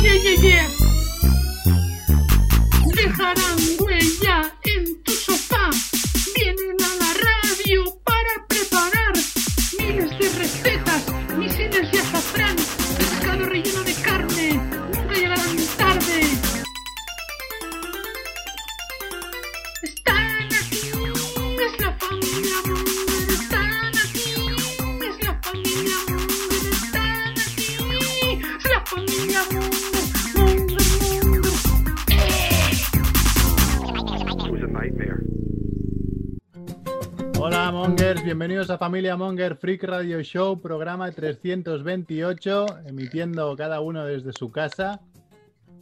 Yeah, yeah, yeah. Familia Monger Freak Radio Show, programa 328, emitiendo cada uno desde su casa.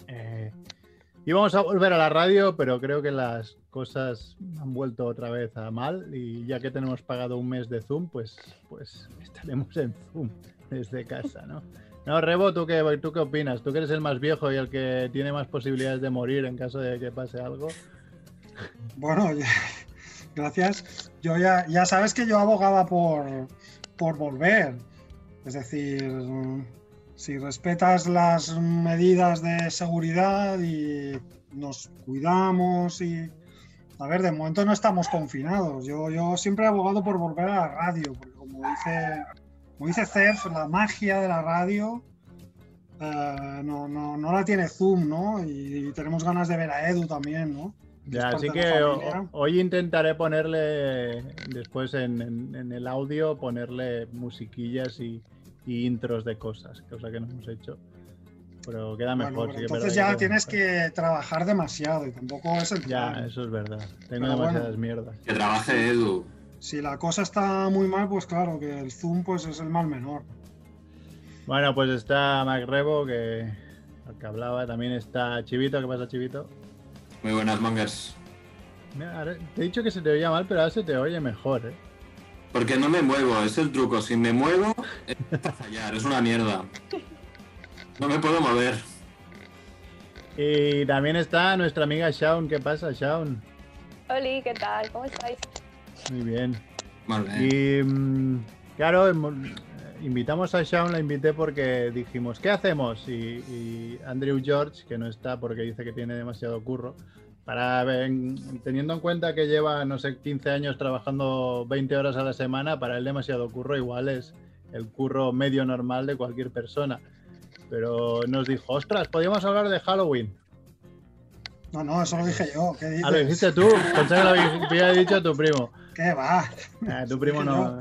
Eh, íbamos a volver a la radio, pero creo que las cosas han vuelto otra vez a mal y ya que tenemos pagado un mes de Zoom, pues, pues estaremos en Zoom desde casa, ¿no? No, Rebo, ¿tú qué, ¿tú qué opinas? Tú que eres el más viejo y el que tiene más posibilidades de morir en caso de que pase algo. Bueno, gracias. Yo ya, ya sabes que yo abogaba por, por volver. Es decir, si respetas las medidas de seguridad y nos cuidamos y... A ver, de momento no estamos confinados. Yo, yo siempre he abogado por volver a la radio, porque como dice, como dice Cef, la magia de la radio eh, no, no, no la tiene Zoom, ¿no? Y, tenemos ganas de ver a Edu también, ¿no? Ya, así que o- hoy intentaré ponerle, después en, en- en el audio, ponerle musiquillas y, y intros de cosas, cosa que no hemos hecho. Pero queda Bueno, mejor. pero sí entonces ya que tienes que trabajar demasiado y tampoco es el Ya, plan. eso es verdad. Tengo Pero bueno. demasiadas mierdas. Que trabaje Edu. Si la cosa está muy mal, pues claro que el Zoom pues es el mal menor. Bueno, pues está Mac Rebo, que, al que hablaba. También está Chivito. ¿Qué pasa, Chivito? Muy buenas, mongers. Mira, ahora- te he dicho que se te oía mal, pero ahora se te oye mejor, ¿eh? Porque no me muevo, es el truco. Si me muevo, es fallar, es una mierda. No me puedo mover. Y también está nuestra amiga Shaun. ¿Qué pasa, Shaun? Oli, ¿qué tal? ¿Cómo estáis? Muy bien. Vale. Y mm, claro, invitamos a Shaun, la invité porque dijimos, ¿qué hacemos? Y, y Andrew George, que no está porque dice que tiene demasiado curro, para ver, teniendo en cuenta que lleva, no sé, 15 años trabajando 20 horas a la semana, para él demasiado curro igual es el curro medio normal de cualquier persona. Pero nos dijo, ostras, podríamos hablar de Halloween. No, no, eso lo dije yo. ¿Qué dices? Ah, lo dijiste tú, pensé que lo había había dicho tu primo. ¿Qué va? Ah, tu primo no.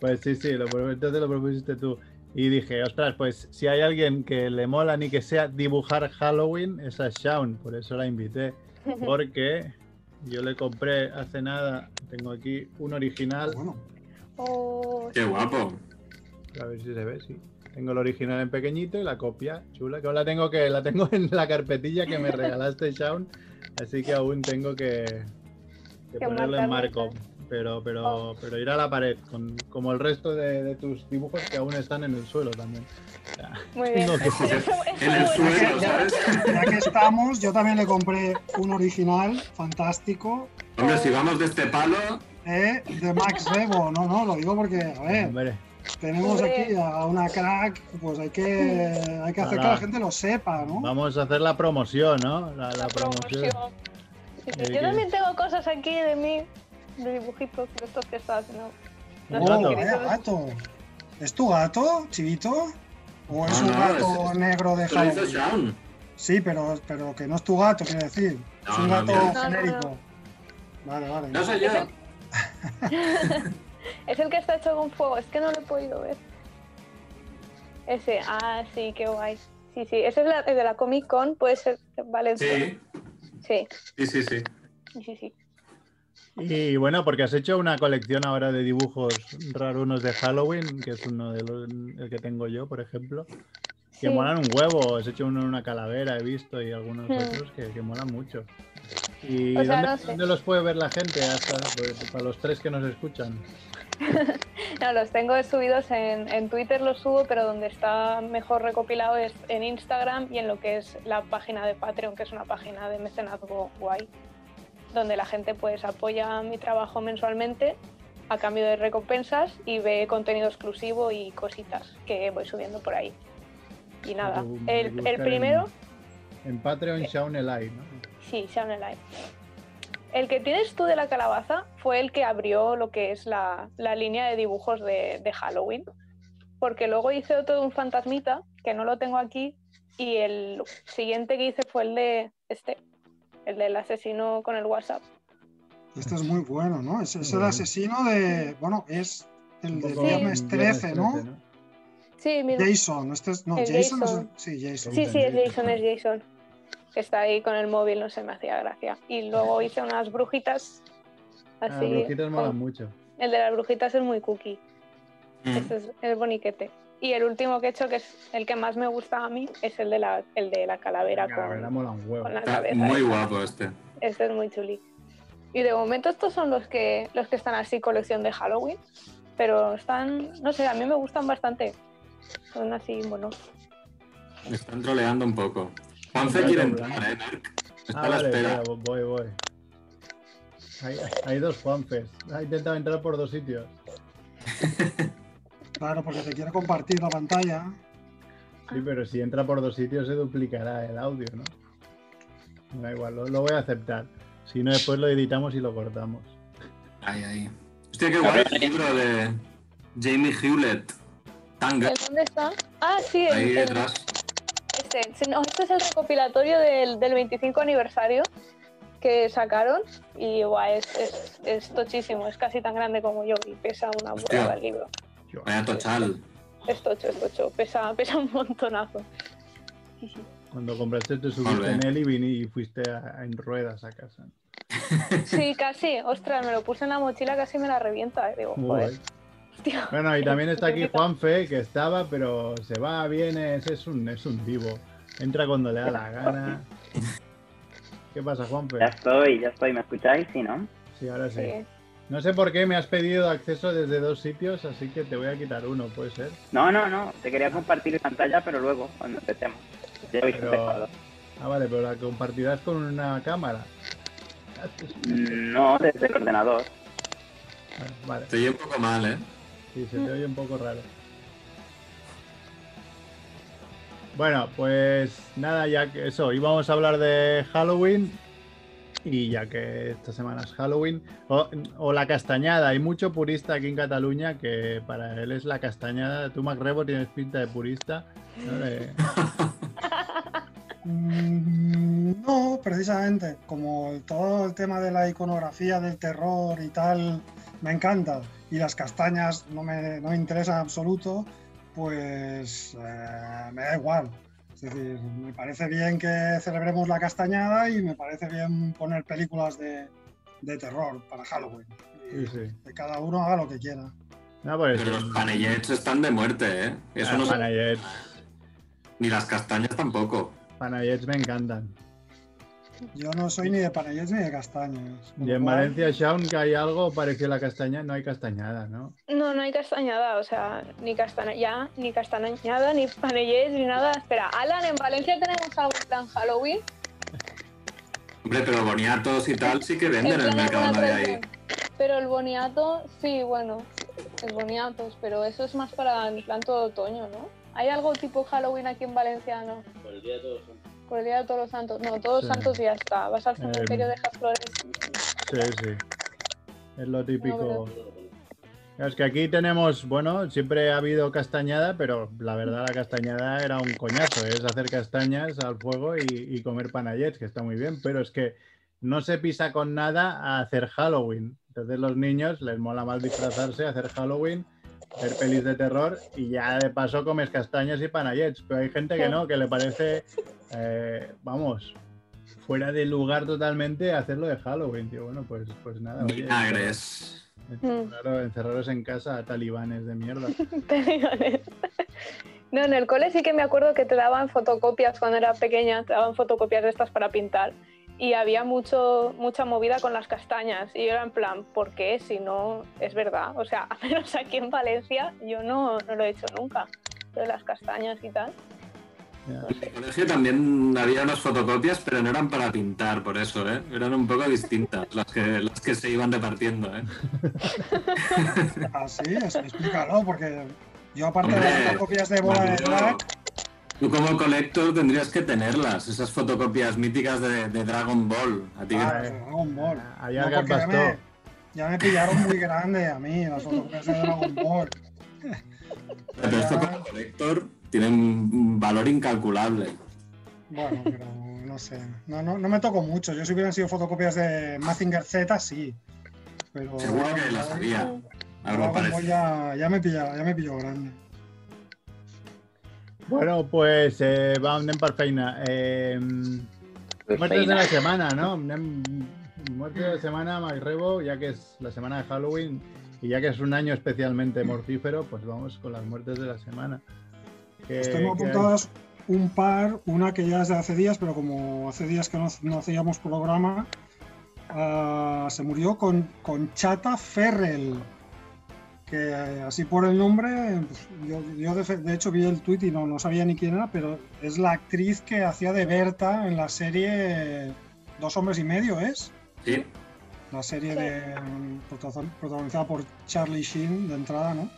Pues sí, sí, lo, entonces lo propusiste tú. Y dije, ostras, pues si hay alguien que le mola ni que sea dibujar Halloween, esa es Shaun, por eso la invité. Porque yo le compré hace nada, tengo aquí un original, Bueno, Oh, Qué guapo. a ver si se ve, sí. Tengo el original en pequeñito y la copia chula, que aún la tengo que la tengo en la carpetilla que me regalaste, Shaun, así que aún tengo que, que ponerlo en marco. Pero, pero, Oh. pero ir a la pared, con, como el resto de, de tus dibujos que aún están en el suelo también. O sea, muy bien. que- eso En el suelo, ¿sabes? ya que estamos, yo también le compré un original fantástico Hombre, si vamos de este palo, eh, de Max Rebo. No, no, lo digo porque, a ver, Hombre, tenemos aquí a una crack, pues hay que, hay que hacer que la gente lo sepa, ¿no? vamos a hacer la promoción, ¿no? La, la La promoción. Eh, Yo también tengo cosas aquí de mí, de dibujitos de estos que estás haciendo. No Oh, si gato. ¿Es tu gato, Chivito? ¿O es No, un no, gato es- negro de Halloween? Sí, pero, pero que no es tu gato, quiero decir. es No, un no, gato. No, no, genérico. no. Vale, vale. No soy yo. Es el que está hecho con fuego, es que no lo he podido ver. Ese, ah, sí, qué guay. Sí, sí, ese es la- el de la Comic Con, puede ser Valencia. Sí, Sí, sí, sí, sí. sí, sí. Y bueno, porque has hecho una colección ahora de dibujos rarunos de Halloween, que es uno de los el que tengo yo, por ejemplo, que Sí. molan un huevo. Has hecho uno en una calavera, he visto, y algunos Hmm. otros que, que molan mucho. ¿Y O sea, dónde, no sé. dónde los puede ver la gente? Hasta, pues, para los tres que nos escuchan. No, los tengo subidos en, en Twitter, los subo, pero donde está mejor recopilado es en Instagram y en lo que es la página de Patreon, que es una página de mecenazgo guay, donde la gente pues apoya mi trabajo mensualmente a cambio de recompensas y ve contenido exclusivo y cositas que voy subiendo por ahí. y nada. Tú- El, primero, En, en Patreon, Shaun Elai, ¿no? sí, Shaun el Light. El que tienes tú de la calabaza fue el que abrió lo que es la, la línea de dibujos de, de Halloween. Porque luego hice otro de un fantasmita, que no lo tengo aquí, y el siguiente que hice fue el de este, el del asesino con el WhatsApp. Este es muy bueno, ¿no? Es, es el asesino de. Bueno, es el de Viernes un 13, ¿no? Sí, mira. Jason, este es. No, Jason, es Sí, Jason. Sí, sí, es. Jason, es Jason. Que está ahí con el móvil, no se me hacía gracia. Y luego hice unas brujitas. Ah, Así. brujitas con- molan mucho. El de las brujitas es muy cookie. Mm. Este es, es boniquete. Y el último que he hecho, que es el que más me gusta a mí, es el de la, el de la calavera La calavera con, mola un huevo. con la Está cabeza. muy guapo este. Este es muy chuli. Y de momento estos son los que, los que están así, colección de Halloween. Pero están, no sé, a mí me gustan bastante. Son así, bueno. Me están troleando un poco. Juanfe quiere entrar, ¿eh, Merck? Está Ah, a la vale, espera. espera, voy, voy. Hay, hay dos Juanfes. Ha intentado entrar por dos sitios. Claro, porque te quiere compartir la pantalla. Sí, pero si entra por dos sitios se duplicará el audio, ¿no? Da igual, lo, lo voy a aceptar. Si no, después lo editamos y lo cortamos. Ahí, ahí. Hostia, qué guay el libro de Jamie Hewlett. Tanga. ¿En dónde está? Ah, sí, Ahí en- detrás. Este, no, este es el recopilatorio del, del 25 aniversario que sacaron y guau, es, es, es tochísimo, es casi tan grande como yo y pesa una Hostia. burrada el libro. Vaya tochal. Es tocho, es tocho, pesa, pesa un montonazo. Sí, sí. Cuando compraste te subiste en él y, y fuiste a- en ruedas a casa. Sí, casi, ostras, me lo puse en la mochila, casi me la revienta. eh, Digo, Muy joder. Bueno, y también está aquí Juanfe, que estaba, pero se va, viene, es, es un, es un divo. Entra cuando le da la gana. ¿Qué pasa, Juanfe? Ya estoy, ya estoy. ¿Me escucháis? Sí, ¿no? Sí, ahora sí. Sí. No sé por qué me has pedido acceso desde dos sitios, así que te voy a quitar uno, puede ser. No, no, no. Te quería compartir pantalla, pero luego, cuando empecemos. Ya habéis Pero- empezado. Ah, vale, pero la compartirás con una cámara. No, desde el ordenador. Vale, Te oye un poco mal, ¿eh? sí, se te oye un poco raro. Bueno, pues nada, ya que eso, íbamos a hablar de Halloween y ya que esta semana es Halloween, o, la castañada, hay mucho purista aquí en Cataluña que para él es la castañada. Tú, Macrebo, tienes pinta de purista. ¿no? Precisamente. Como todo el tema de la iconografía del terror y tal me encanta. Y las castañas no me, no me interesan en absoluto, pues eh, me da igual. Es decir, me parece bien que celebremos la castañada y me parece bien poner películas de, de terror para Halloween. Y Sí, sí. que cada uno haga lo que quiera. No, pues, Pero los panellets están de muerte, ¿eh? Eso ah, no se- Panayets, Ni las castañas tampoco. Panayets me encantan. Yo no soy ni de panellets ni de castañas. con Y en cual- Valencia, Shaun, que hay algo parecido a la castaña, no hay castañada, ¿no? No, no hay castañada, o sea, ni castañada, ni castañada, ni panellés, ni nada. Espera, Alan, ¿en Valencia tenemos algo en plan Halloween? Hombre, pero boniatos y tal sí que venden en el mercado alguna de ahí. Pero el boniato, sí, bueno, el boniatos, pero eso es más para el plan todo otoño, ¿no? ¿Hay algo tipo Halloween aquí en Valencia? No. Por el día de todos. Por el Día de Todos los Santos. No, Todos Sí. Santos ya está. Vas al cementerio, Em. dejas flores. Sí, sí. Es lo típico. pero- Es que aquí tenemos, bueno, siempre ha habido castañada, pero la verdad la castañada era un coñazo, es hacer castañas al fuego y, y comer panayets, que está muy bien, pero es que no se pisa con nada a hacer Halloween. Entonces los niños les mola más disfrazarse, hacer Halloween, ver pelis de terror y ya de paso comes castañas y panayets. Pero hay gente que no, que le parece, eh, vamos, fuera de lugar totalmente hacerlo de Halloween, tío. Bueno, pues, pues nada. oye, Vinagres. Encerraros, encerraros en casa, talibanes de mierda. Talibanes. No, en el cole sí que me acuerdo que te daban fotocopias cuando era pequeña, te daban fotocopias de estas para pintar. Y había mucho, mucha movida con las castañas. Y yo era en plan, ¿por qué? Si no es verdad. O sea, a menos aquí en Valencia, yo no, no lo he hecho nunca. De las castañas y tal. En mi colegio también había unas fotocopias, pero no eran para pintar, por eso, ¿eh? Eran un poco distintas las que, las que se iban repartiendo, ¿eh? Así, es- explícalo, porque yo aparte de las fotocopias de bola de drag, Tú como colector tendrías que tenerlas, esas fotocopias míticas de, de Dragon Ball. A ti que- Ah, Dragon Ball. Ahí No, Algar porque ya, me, ya me pillaron muy grande a mí las fotocopias de Dragon Ball. Pero esto como colector tiene un valor incalculable. Bueno, pero no sé. No, no, no me tocó mucho. Yo si hubieran sido fotocopias de Mazinger Z, sí. Pero Seguro que las había. Algo Dragon Ball ya, ya me pilló, ya me pilló grande. Bueno, pues eh, va anem per feina. Eh, muertes de la semana, ¿no? Anem- Muerte de la semana, Magrebo, ya que es la semana de Halloween y ya que es un año especialmente mortífero, pues vamos con las muertes de la semana. Pues tengo apuntadas un par, una que ya es de hace días, pero como hace días que no, no hacíamos programa, ah, se murió con, con Chata Ferrell. Que así por el nombre, pues, yo, yo de, de hecho vi el tweet y no, no sabía ni quién era, pero es la actriz que hacía de Berta en la serie Dos hombres y medio, ¿es? Sí, La serie de, protagon- protagonizada por Charlie Sheen de entrada, ¿no?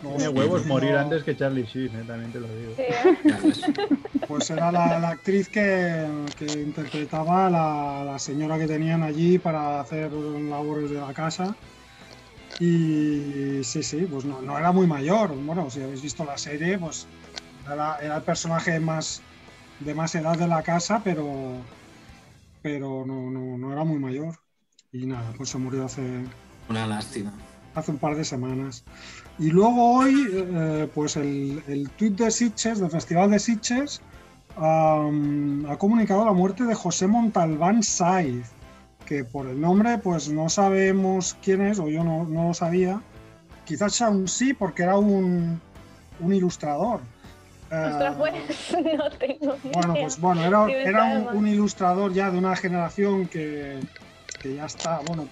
Tiene huevos morir antes que Charlie Sheen, eh, también te lo digo. Sí, ¿eh? Pues era la, la actriz que, que interpretaba a la, la señora que tenían allí para hacer labores de la casa. Y sí, sí, pues no, no era muy mayor. Bueno, si habéis visto la serie, pues era, era el personaje más de más edad de la casa, pero, pero no, no, no era muy mayor. Y nada, pues se murió hace, Una lástima. hace un par de semanas. Y luego hoy, eh, pues el, el tuit de Sitges, del Festival de Sitges, am, ha comunicado la muerte de José Montalbán Saiz, que por el nombre pues no sabemos quién es, o yo no, no lo sabía. Quizás aún sí, porque era un, un ilustrador. Pues no tengo bueno, idea. pues bueno, era, Sí, era un, un ilustrador ya de una generación que, que ya está, bueno,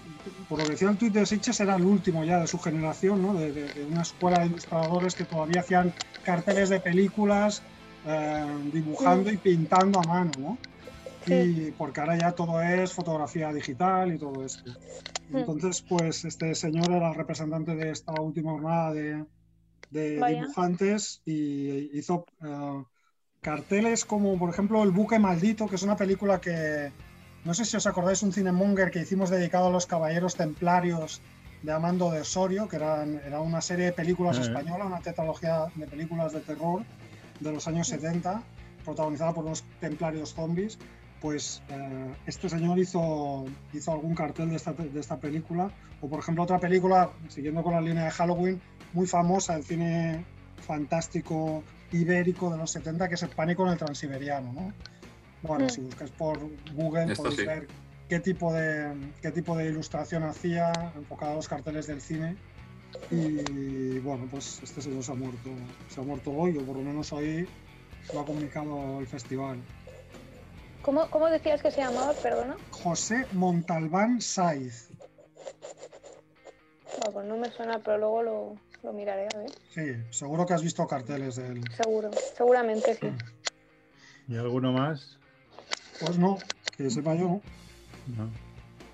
por lo que decía el tuit de Sitges, era el último ya de su generación, ¿no? De, de- de una escuela de ilustradores que todavía hacían carteles de películas, eh, dibujando y pintando a mano, ¿no? Y porque ahora ya todo es fotografía digital y todo esto. Mm. Entonces, pues este señor era el representante de esta última jornada de, de dibujantes y hizo eh, carteles como, por ejemplo, El buque maldito, que es una película que, no sé si os acordáis, un cinemonger que hicimos dedicado a los caballeros templarios de Amando de Osorio, que eran, era una serie de películas Eh. española, una tetralogía de películas de terror de los años 70, protagonizada por unos templarios zombies. Pues eh, este señor hizo, hizo algún cartel de esta, de esta película. O por ejemplo otra película, siguiendo con la línea de Halloween, muy famosa del cine fantástico ibérico de los 70, que es el pánico en el transiberiano. ¿no? Bueno, Mm. si buscáis por Google Esto podéis sí. ver qué tipo, de, qué tipo de ilustración hacía, enfocada a los carteles del cine. Y bueno, pues este señor se ha muerto, se ha muerto hoy, o por lo menos hoy lo ha comunicado el festival. ¿Cómo, ¿Cómo decías que se llamaba? Perdona. José Montalbán Saiz. Bueno, pues no me suena, pero luego lo, lo miraré a ver. Sí, seguro que has visto carteles de él. Seguro, seguramente sí. ¿Y alguno más? Pues no, que sepa yo, ¿no?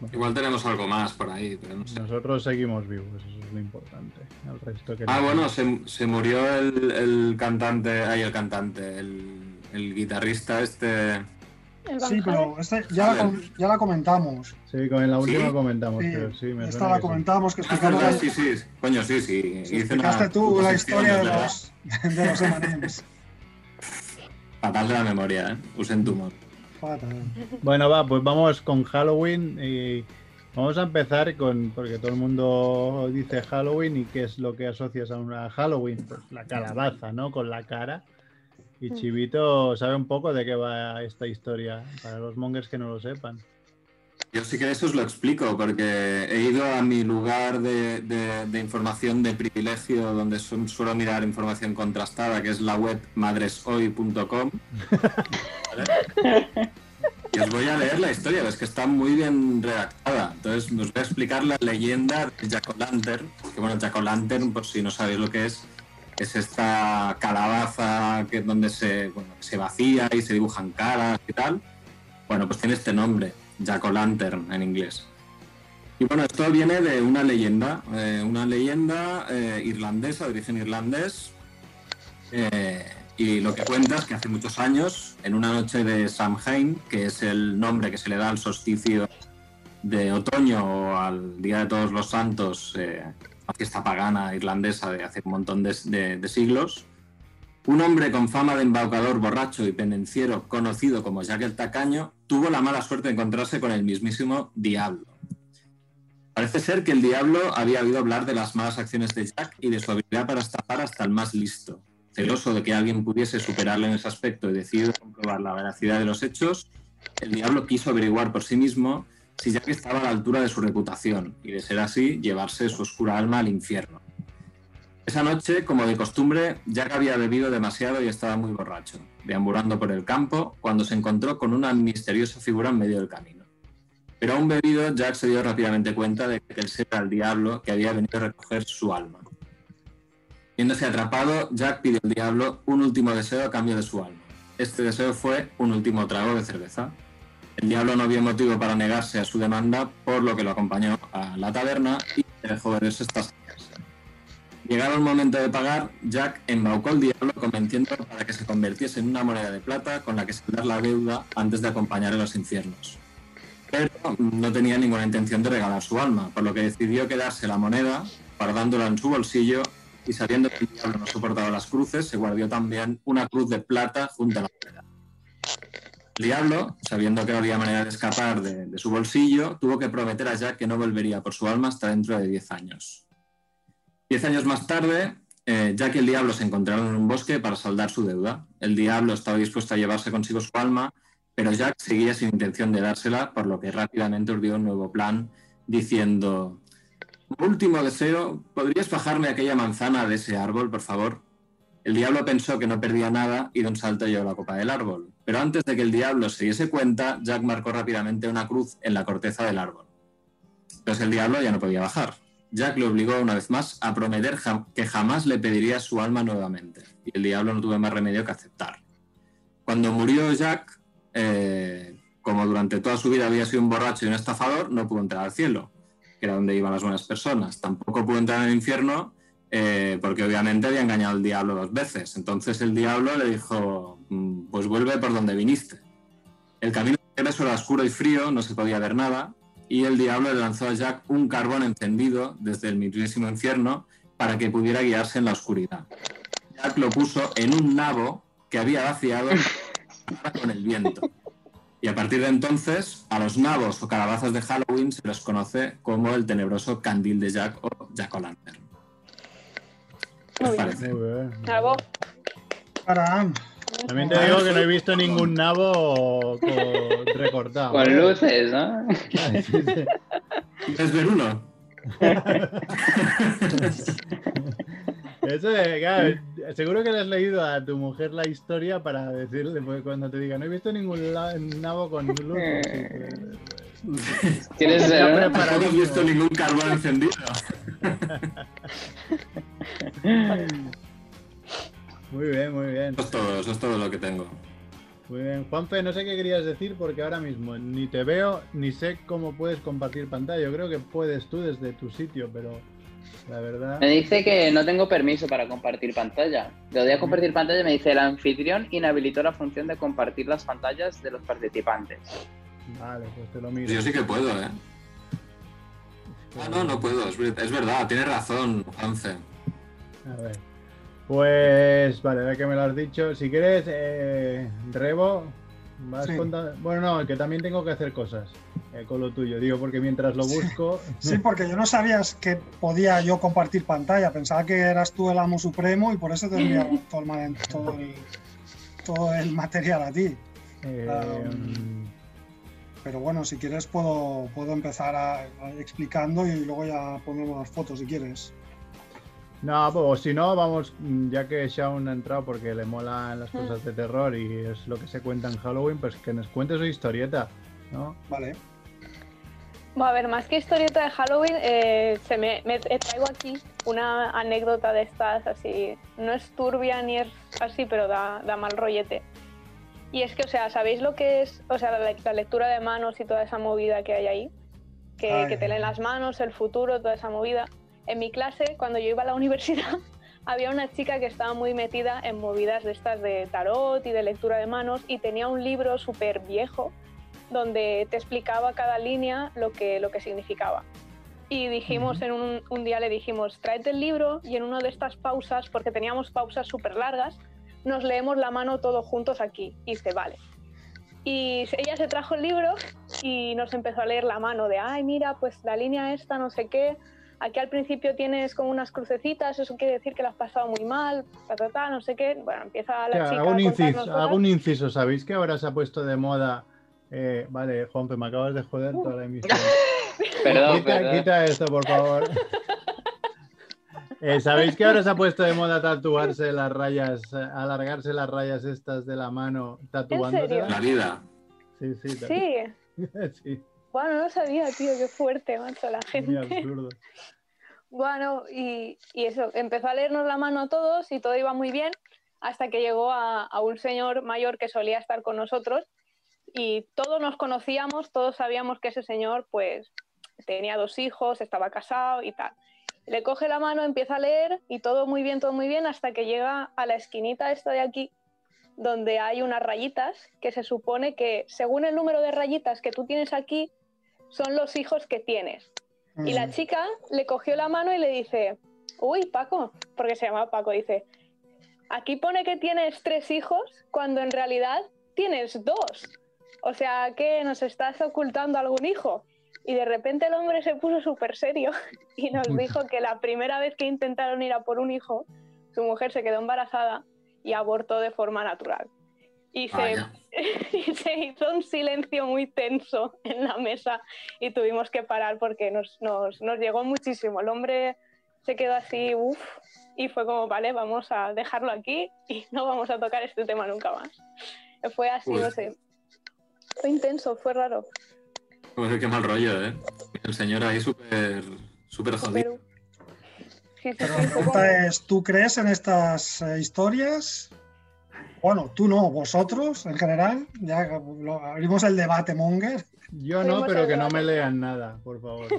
No. Igual tenemos algo más por ahí, pero no sé. Nosotros seguimos vivos, eso es lo importante. El resto que Ah, no. bueno, se, se murió el, el cantante, ay, el cantante, el, el guitarrista este. El Sí, pero este ya, la, ya la comentamos. Sí, con la última ¿Sí? comentamos, Sí, pero sí, me esta la que sí. comentamos, que Ah, es explicamos verdad, la- sí, sí. Coño, sí, sí. sí, Hice una explicaste tú la historia de los, de los M&M's. Fatal de la memoria, ¿eh? Usen tu humor. Fatal. Bueno, va, pues vamos con Halloween y vamos a empezar con, porque todo el mundo dice Halloween y qué es lo que asocias a una Halloween, pues la calabaza, ¿no? Con la cara. Y Mm. Chivito sabe un poco de qué va esta historia, para los mongers que no lo sepan. Yo sí que eso os lo explico, porque he ido a mi lugar de, de- de información de privilegio, donde su- suelo mirar información contrastada, que es la web madreshoy.com. ¿Vale? Y os voy a leer la historia, es que está muy bien redactada. Entonces, os voy a explicar la leyenda de Jack O'Lantern. Que bueno, Jack O'Lantern, por si no sabéis lo que es, es esta calabaza que donde se, se vacía y se dibujan caras y tal. Bueno, pues tiene este nombre, Jack O'Lantern en inglés. Y bueno, esto viene de una leyenda, eh, una leyenda eh, irlandesa, de origen irlandés. eh, Y lo que cuenta es que hace muchos años, en una noche de Samhain, que es el nombre que se le da al solsticio de otoño o al Día de Todos los Santos, la fiesta pagana irlandesa de hace un montón de siglos, un hombre con fama de embaucador, borracho y pendenciero, conocido como Jack el Tacaño, tuvo la mala suerte de encontrarse con el mismísimo Diablo. Parece ser que el Diablo había oído hablar de las malas acciones de Jack y de su habilidad para estafar hasta el más listo. Celoso de que alguien pudiese superarle en ese aspecto y decidido comprobar la veracidad de los hechos, el Diablo quiso averiguar por sí mismo si Jack estaba a la altura de su reputación y, de ser así, llevarse su oscura alma al infierno. Esa noche, como de costumbre, Jack había bebido demasiado y estaba muy borracho, deambulando por el campo, cuando se encontró con una misteriosa figura en medio del camino. Pero aún bebido, Jack se dio rápidamente cuenta de que el era el diablo que había venido a recoger su alma. Viéndose atrapado, Jack pidió al diablo un último deseo a cambio de su alma. Este deseo fue un último trago de cerveza. El diablo no vio motivo para negarse a su demanda, por lo que lo acompañó a la taberna y dejó hasta saciarse. Llegado el momento de pagar, Jack embaucó al diablo convenciéndolo para que se convirtiese en una moneda de plata con la que saldar la deuda antes de acompañar a los infiernos. Pero no tenía ninguna intención de regalar su alma, por lo que decidió quedarse la moneda, guardándola en su bolsillo y sabiendo que el diablo no soportaba las cruces, se guardó también una cruz de plata junto a la moneda. Diablo, sabiendo que no había manera de escapar de, de su bolsillo, tuvo que prometer a Jack que no volvería por su alma hasta dentro de 10 años. Diez años más tarde, eh, Jack y el diablo se encontraron en un bosque para saldar su deuda. El diablo estaba dispuesto a llevarse consigo su alma, pero Jack seguía sin intención de dársela, por lo que rápidamente urdió un nuevo plan, diciendo, último deseo, ¿podrías bajarme aquella manzana de ese árbol, por favor? El diablo pensó que no perdía nada y de un salto llevó la copa del árbol. Pero antes de que el diablo se diese cuenta, Jack marcó rápidamente una cruz en la corteza del árbol. Pues el diablo ya no podía bajar. Jack le obligó una vez más a prometer que jamás le pediría su alma nuevamente. Y el diablo no tuvo más remedio que aceptar. Cuando murió Jack, eh, como durante toda su vida había sido un borracho y un estafador, no pudo entrar al cielo, que era donde iban las buenas personas. Tampoco pudo entrar en el infierno eh, porque obviamente había engañado al diablo dos veces. Entonces el diablo le dijo, "Mm, pues vuelve por donde viniste. El camino de era oscuro y frío, no se podía ver nada, y el diablo le lanzó a Jack un carbón encendido desde el mismísimo infierno para que pudiera guiarse en la oscuridad. Jack lo puso en un nabo que había vaciado con el viento. Y a partir de entonces, a los nabos o calabazas de Halloween se los conoce como el tenebroso candil de Jack o Jack O'Lantern. También te digo que no he visto ningún nabo con- recortado. Con ¿eh? luces, ¿no? ¿Quieres ver uno? Eso de, claro, seguro que le has leído a tu mujer la historia para decirle pues, cuando te diga no he visto ningún nabo con luz. Sí, pues, prepara- No hemos visto ningún carbón encendido. Muy bien, muy bien. Eso es todo, eso es todo lo que tengo. Muy bien. Juanfe, no sé qué querías decir porque ahora mismo ni te veo ni sé cómo puedes compartir pantalla. Yo creo que puedes tú desde tu sitio, pero la verdad. Me dice que no tengo permiso para compartir pantalla. Doy a compartir pantalla y me dice el anfitrión inhabilitó la función de compartir las pantallas de los participantes. Vale, pues te lo miro. Yo sí que puedo, ¿eh? Ah, no, no puedo, es, ver- es verdad, tienes razón, Juanfe. A ver. Pues vale, ahora que me lo has dicho, si quieres, eh, Rebo, vas Sí. contando. Bueno, no, que también tengo que hacer cosas eh, con lo tuyo, digo, porque mientras lo busco. Sí, porque yo no sabías que podía yo compartir pantalla. Pensaba que eras tú el amo supremo y por eso te enviaba todo el, todo el, todo el material a ti. eh, Um, Pero bueno, si quieres puedo, puedo empezar a, a explicando y luego ya ponemos las fotos si quieres. No, pues, o si no, vamos, mm, ya que Shaun ha entrado porque le molan Mm. las cosas de terror y es lo que se cuenta en Halloween, pues que nos cuente su historieta, ¿no? Vale. Bueno, a ver, más que historieta de Halloween, eh, se me, me- traigo aquí una anécdota de estas así. No es turbia ni es así, pero da, da mal rollete. Y es que, o sea, ¿sabéis lo que es, o sea, la, la lectura de manos y toda esa movida que hay ahí? Que, que te leen las manos, el futuro, toda esa movida. En mi clase, cuando yo iba a la universidad, había una chica que estaba muy metida en movidas de estas de tarot y de lectura de manos y tenía un libro súper viejo donde te explicaba cada línea lo que, lo que significaba. Y dijimos, en un, un día le dijimos, tráete el libro y en una de estas pausas, porque teníamos pausas súper largas, nos leemos la mano todos juntos aquí. Y dice, vale. Y ella se trajo el libro y nos empezó a leer la mano de, ay, mira, pues la línea esta, no sé qué, aquí al principio tienes como unas crucecitas, eso quiere decir que la has pasado muy mal, ta, ta, ta, no sé qué. Bueno, empieza la Ya, chica hago, un a inciso, cosas. hago un inciso. ¿Sabéis que ahora se ha puesto de moda? eh, vale, Juanpe, me acabas de joder toda la emisión. Perdón, quita, perdón. quita esto, por favor. Eh, ¿Sabéis que ahora se ha pusto de moda tatuarse las rayas, alargarse las rayas estas de la mano tatuándoselas? La vida. Sí, sí, Sí, sí, bueno, no lo sabía, tío, qué fuerte, macho, la muy gente. absurdo. Bueno, y, y eso, empezó a leernos la mano a todos y todo iba muy bien hasta que llegó a, a un señor mayor que solía estar con nosotros y todos nos conocíamos, todos sabíamos que ese señor pues tenía dos hijos, estaba casado y tal. Le coge la mano, empieza a leer y todo muy bien, todo muy bien hasta que llega a la esquinita esta de aquí donde hay unas rayitas que se supone que según el número de rayitas que tú tienes aquí son los hijos que tienes. Y la Mm. chica le cogió la mano y le dice, uy, Paco, porque se llama Paco, dice, aquí pone que tienes tres hijos cuando en realidad tienes dos. O sea, que nos estás ocultando algún hijo. Y de repente el hombre se puso súper serio y nos dijo que la primera vez que intentaron ir a por un hijo, su mujer se quedó embarazada y abortó de forma natural. Y se, Vaya. y se hizo un silencio muy tenso en la mesa y tuvimos que parar porque nos, nos, nos llegó muchísimo. El hombre se quedó así, uff, y fue como, vale, vamos a dejarlo aquí y no vamos a tocar este tema nunca más. Fue así, Uy. no sé. Fue intenso, fue raro. Pues qué mal rollo, ¿eh? El señor ahí súper súper jodido. Pero, la pregunta es, ¿tú crees en estas eh, historias? Bueno, tú no, vosotros en general. Ya lo- abrimos el debate, Monger. Yo no, pero que no me lean nada, por favor.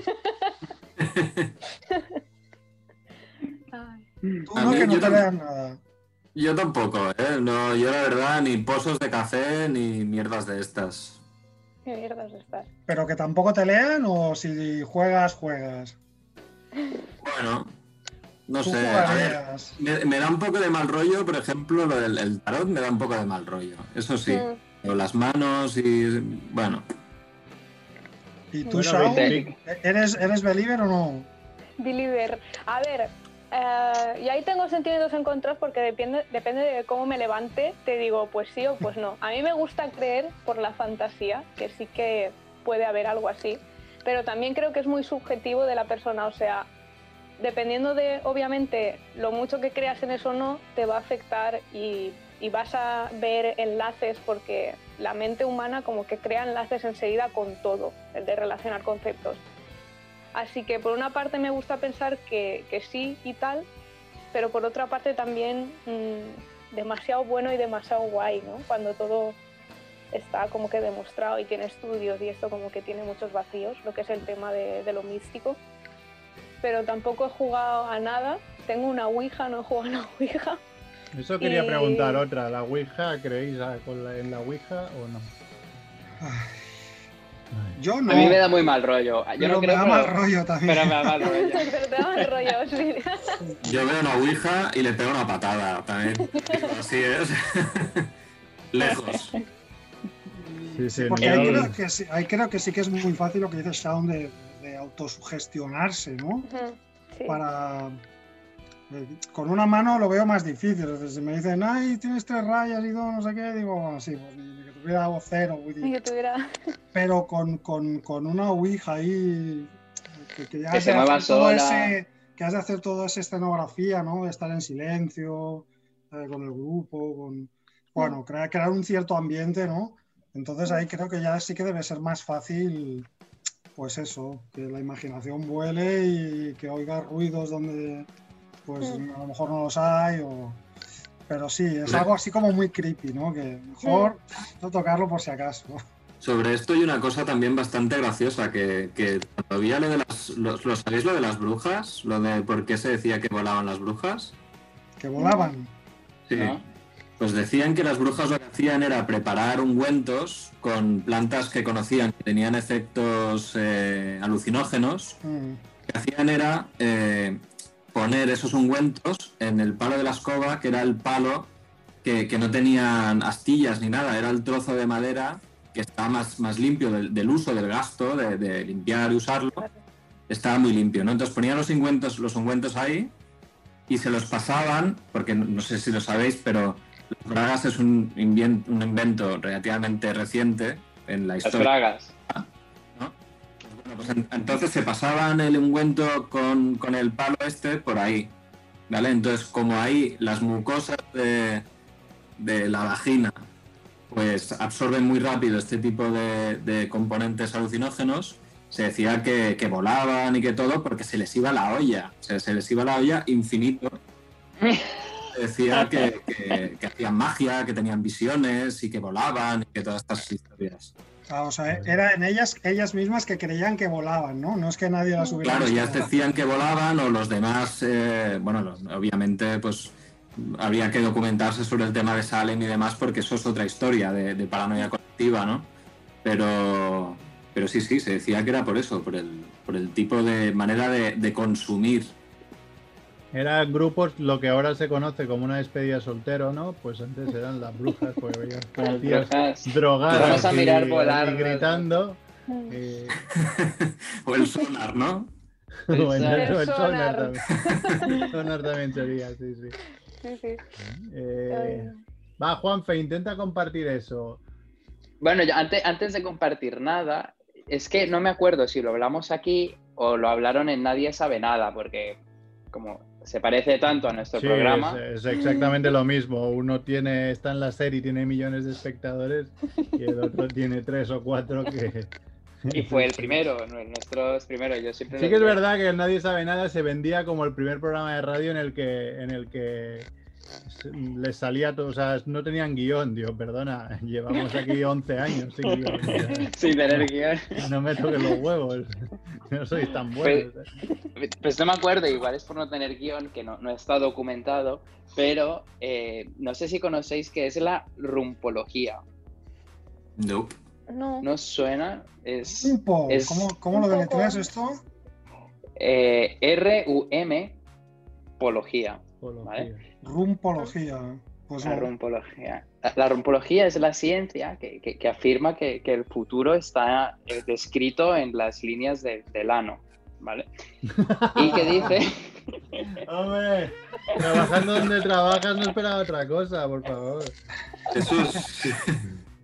Tú no, mí, que no te lean nada. Yo tampoco, ¿eh? No, yo la verdad ni pozos de café ni mierdas de estas. Qué mierdas estás. Pero que tampoco te lean o si juegas, juegas. Bueno, no sé. A ver, me, me da un poco de mal rollo, por ejemplo, lo del el tarot me da un poco de mal rollo. Eso sí. Mm. Pero las manos y. Bueno, ¿Y tú, Bueno, ¿Eres, ¿Eres believer o no? Believer. A ver, eh, y ahí tengo sentimientos encontrados porque depende, depende de cómo me levante, te digo pues sí o pues no. A mí me gusta creer por la fantasía, que sí que puede haber algo así, pero también creo que es muy subjetivo de la persona, o sea, dependiendo de, obviamente, lo mucho que creas en eso o no, te va a afectar y, y vas a ver enlaces porque la mente humana como que crea enlaces enseguida con todo, el de relacionar conceptos. Así que por una parte me gusta pensar que, que sí y tal, pero por otra parte también mm, demasiado bueno y demasiado guay, ¿no? Cuando todo está como que demostrado y tiene estudios y esto como que tiene muchos vacíos, lo que es el tema de, de lo místico. Pero tampoco he jugado a nada. Tengo una Ouija, no he jugado a una Ouija. Eso quería Y- preguntar otra. ¿La Ouija creéis con la- en la Ouija o no? Ay, Yo no. A mí me da muy mal rollo. Yo pero no me da pero, mal rollo también. pero me da mal rollo. pero te da el rollo, sí. yo veo una ouija y le pego una patada también. Así es. Lejos. Sí, sí, Porque ahí creo, que sí, ahí creo que sí que es muy fácil lo que dice Shaun de, de autosugestionarse, ¿no? Sí. Para. eh, Con una mano lo veo más difícil. Si me dicen, ay, tienes tres rayas y dos, no sé qué, digo, sí, pues ni, ni que tuviera o cero. vull dir. Y que tuviera... Pero con, con, con una Ouija ahí. Que, que ya Que has se mueva sola. ese- que has de hacer toda esa escenografía, ¿no? De estar en silencio, eh, con el grupo, con. Bueno, crear, crear un cierto ambiente, ¿no? Entonces ahí creo que ya sí que debe ser más fácil, pues eso, que la imaginación vuele y que oiga ruidos donde pues Mm. a lo mejor no los hay o... Pero sí, es algo así como muy creepy, ¿no? Que mejor no tocarlo por si acaso. Sobre esto hay una cosa también bastante graciosa, que, que todavía lo de las... Lo, ¿lo sabéis lo de las brujas? Lo de por qué se decía que volaban las brujas. que volaban. Sí. ¿no? Pues decían que las brujas lo que hacían era preparar ungüentos con plantas que conocían que tenían efectos eh, alucinógenos. Mm. Lo que hacían era eh, poner esos ungüentos en el palo de la escoba, que era el palo que, que no tenían astillas ni nada, era el trozo de madera que estaba más, más limpio del, del uso, del gasto, de, de limpiar y usarlo. Estaba muy limpio, ¿no? Entonces ponían los ungüentos, los ungüentos ahí y se los pasaban, porque no, no sé si lo sabéis, pero las bragas es un, invien- un invento relativamente reciente en la Las historia. bragas. Pues en- entonces se pasaban el ungüento con, con el palo este por ahí, ¿vale? Entonces, como ahí las mucosas de, de la vagina pues absorben muy rápido este tipo de, componentes alucinógenos, se decía que, volaban y que todo porque se les iba la olla, se les iba la olla infinito. Se decía que hacían magia, que tenían visiones y que volaban y que todas estas historias. Ah, o sea, eran ellas, ellas mismas que creían que volaban, ¿no? No es que nadie las hubiera Claro, ya visto. decían que volaban o los demás, eh, bueno, obviamente pues habría que documentarse sobre el tema de Salem y demás porque eso es otra historia de, de paranoia colectiva, ¿no? Pero, pero sí, sí, se decía que era por eso, por el, por el tipo de manera de, de consumir. Eran grupos, lo que ahora se conoce como una despedida soltero, ¿no? Pues antes eran las brujas, pues como Las tías drogadas Vamos a y- mirar y volar, gritando. Eh, o el sonar, ¿no? o en El el sonar sonar. también. sonar también sería, sí, sí. Sí, sí. Eh, va, Juanfe, intenta compartir eso. Bueno, yo antes, antes de compartir nada, es que no me acuerdo si lo hablamos aquí o lo hablaron en Nadie sabe nada, porque como se parece tanto a nuestro Sí, programa, es, es exactamente lo mismo. Uno tiene, está en la serie y tiene millones de espectadores y el otro tiene tres o cuatro que... y fue el primero, nu- nuestro es primero, yo siempre Sí que es verdad que Nadie Sabe Nada se vendía como el primer programa de radio en el que, en el que les salía todo, o sea, no tenían guion, Dios, perdona, llevamos aquí 11 años sin guion, Sin tener guion. no me toques los huevos, no sois tan buenos. ¿eh? Pues no me acuerdo, igual es por no tener guion, que no, no está documentado, pero eh, no sé si conocéis qué es la rumpología. Nope. No. ¿No suena? Es Rumpo, es- ¿Cómo, cómo lo deletreas esto? eh, R-U-M pología. Apología. Vale. Rumpología. Pues La no. rumpología. La, la rumpología es la ciencia que, que- que afirma que, que el futuro está eh, descrito en las líneas de- del ano, ¿vale? Y que dice... Hombre, trabajando donde trabajas no esperaba otra cosa, por favor. Es...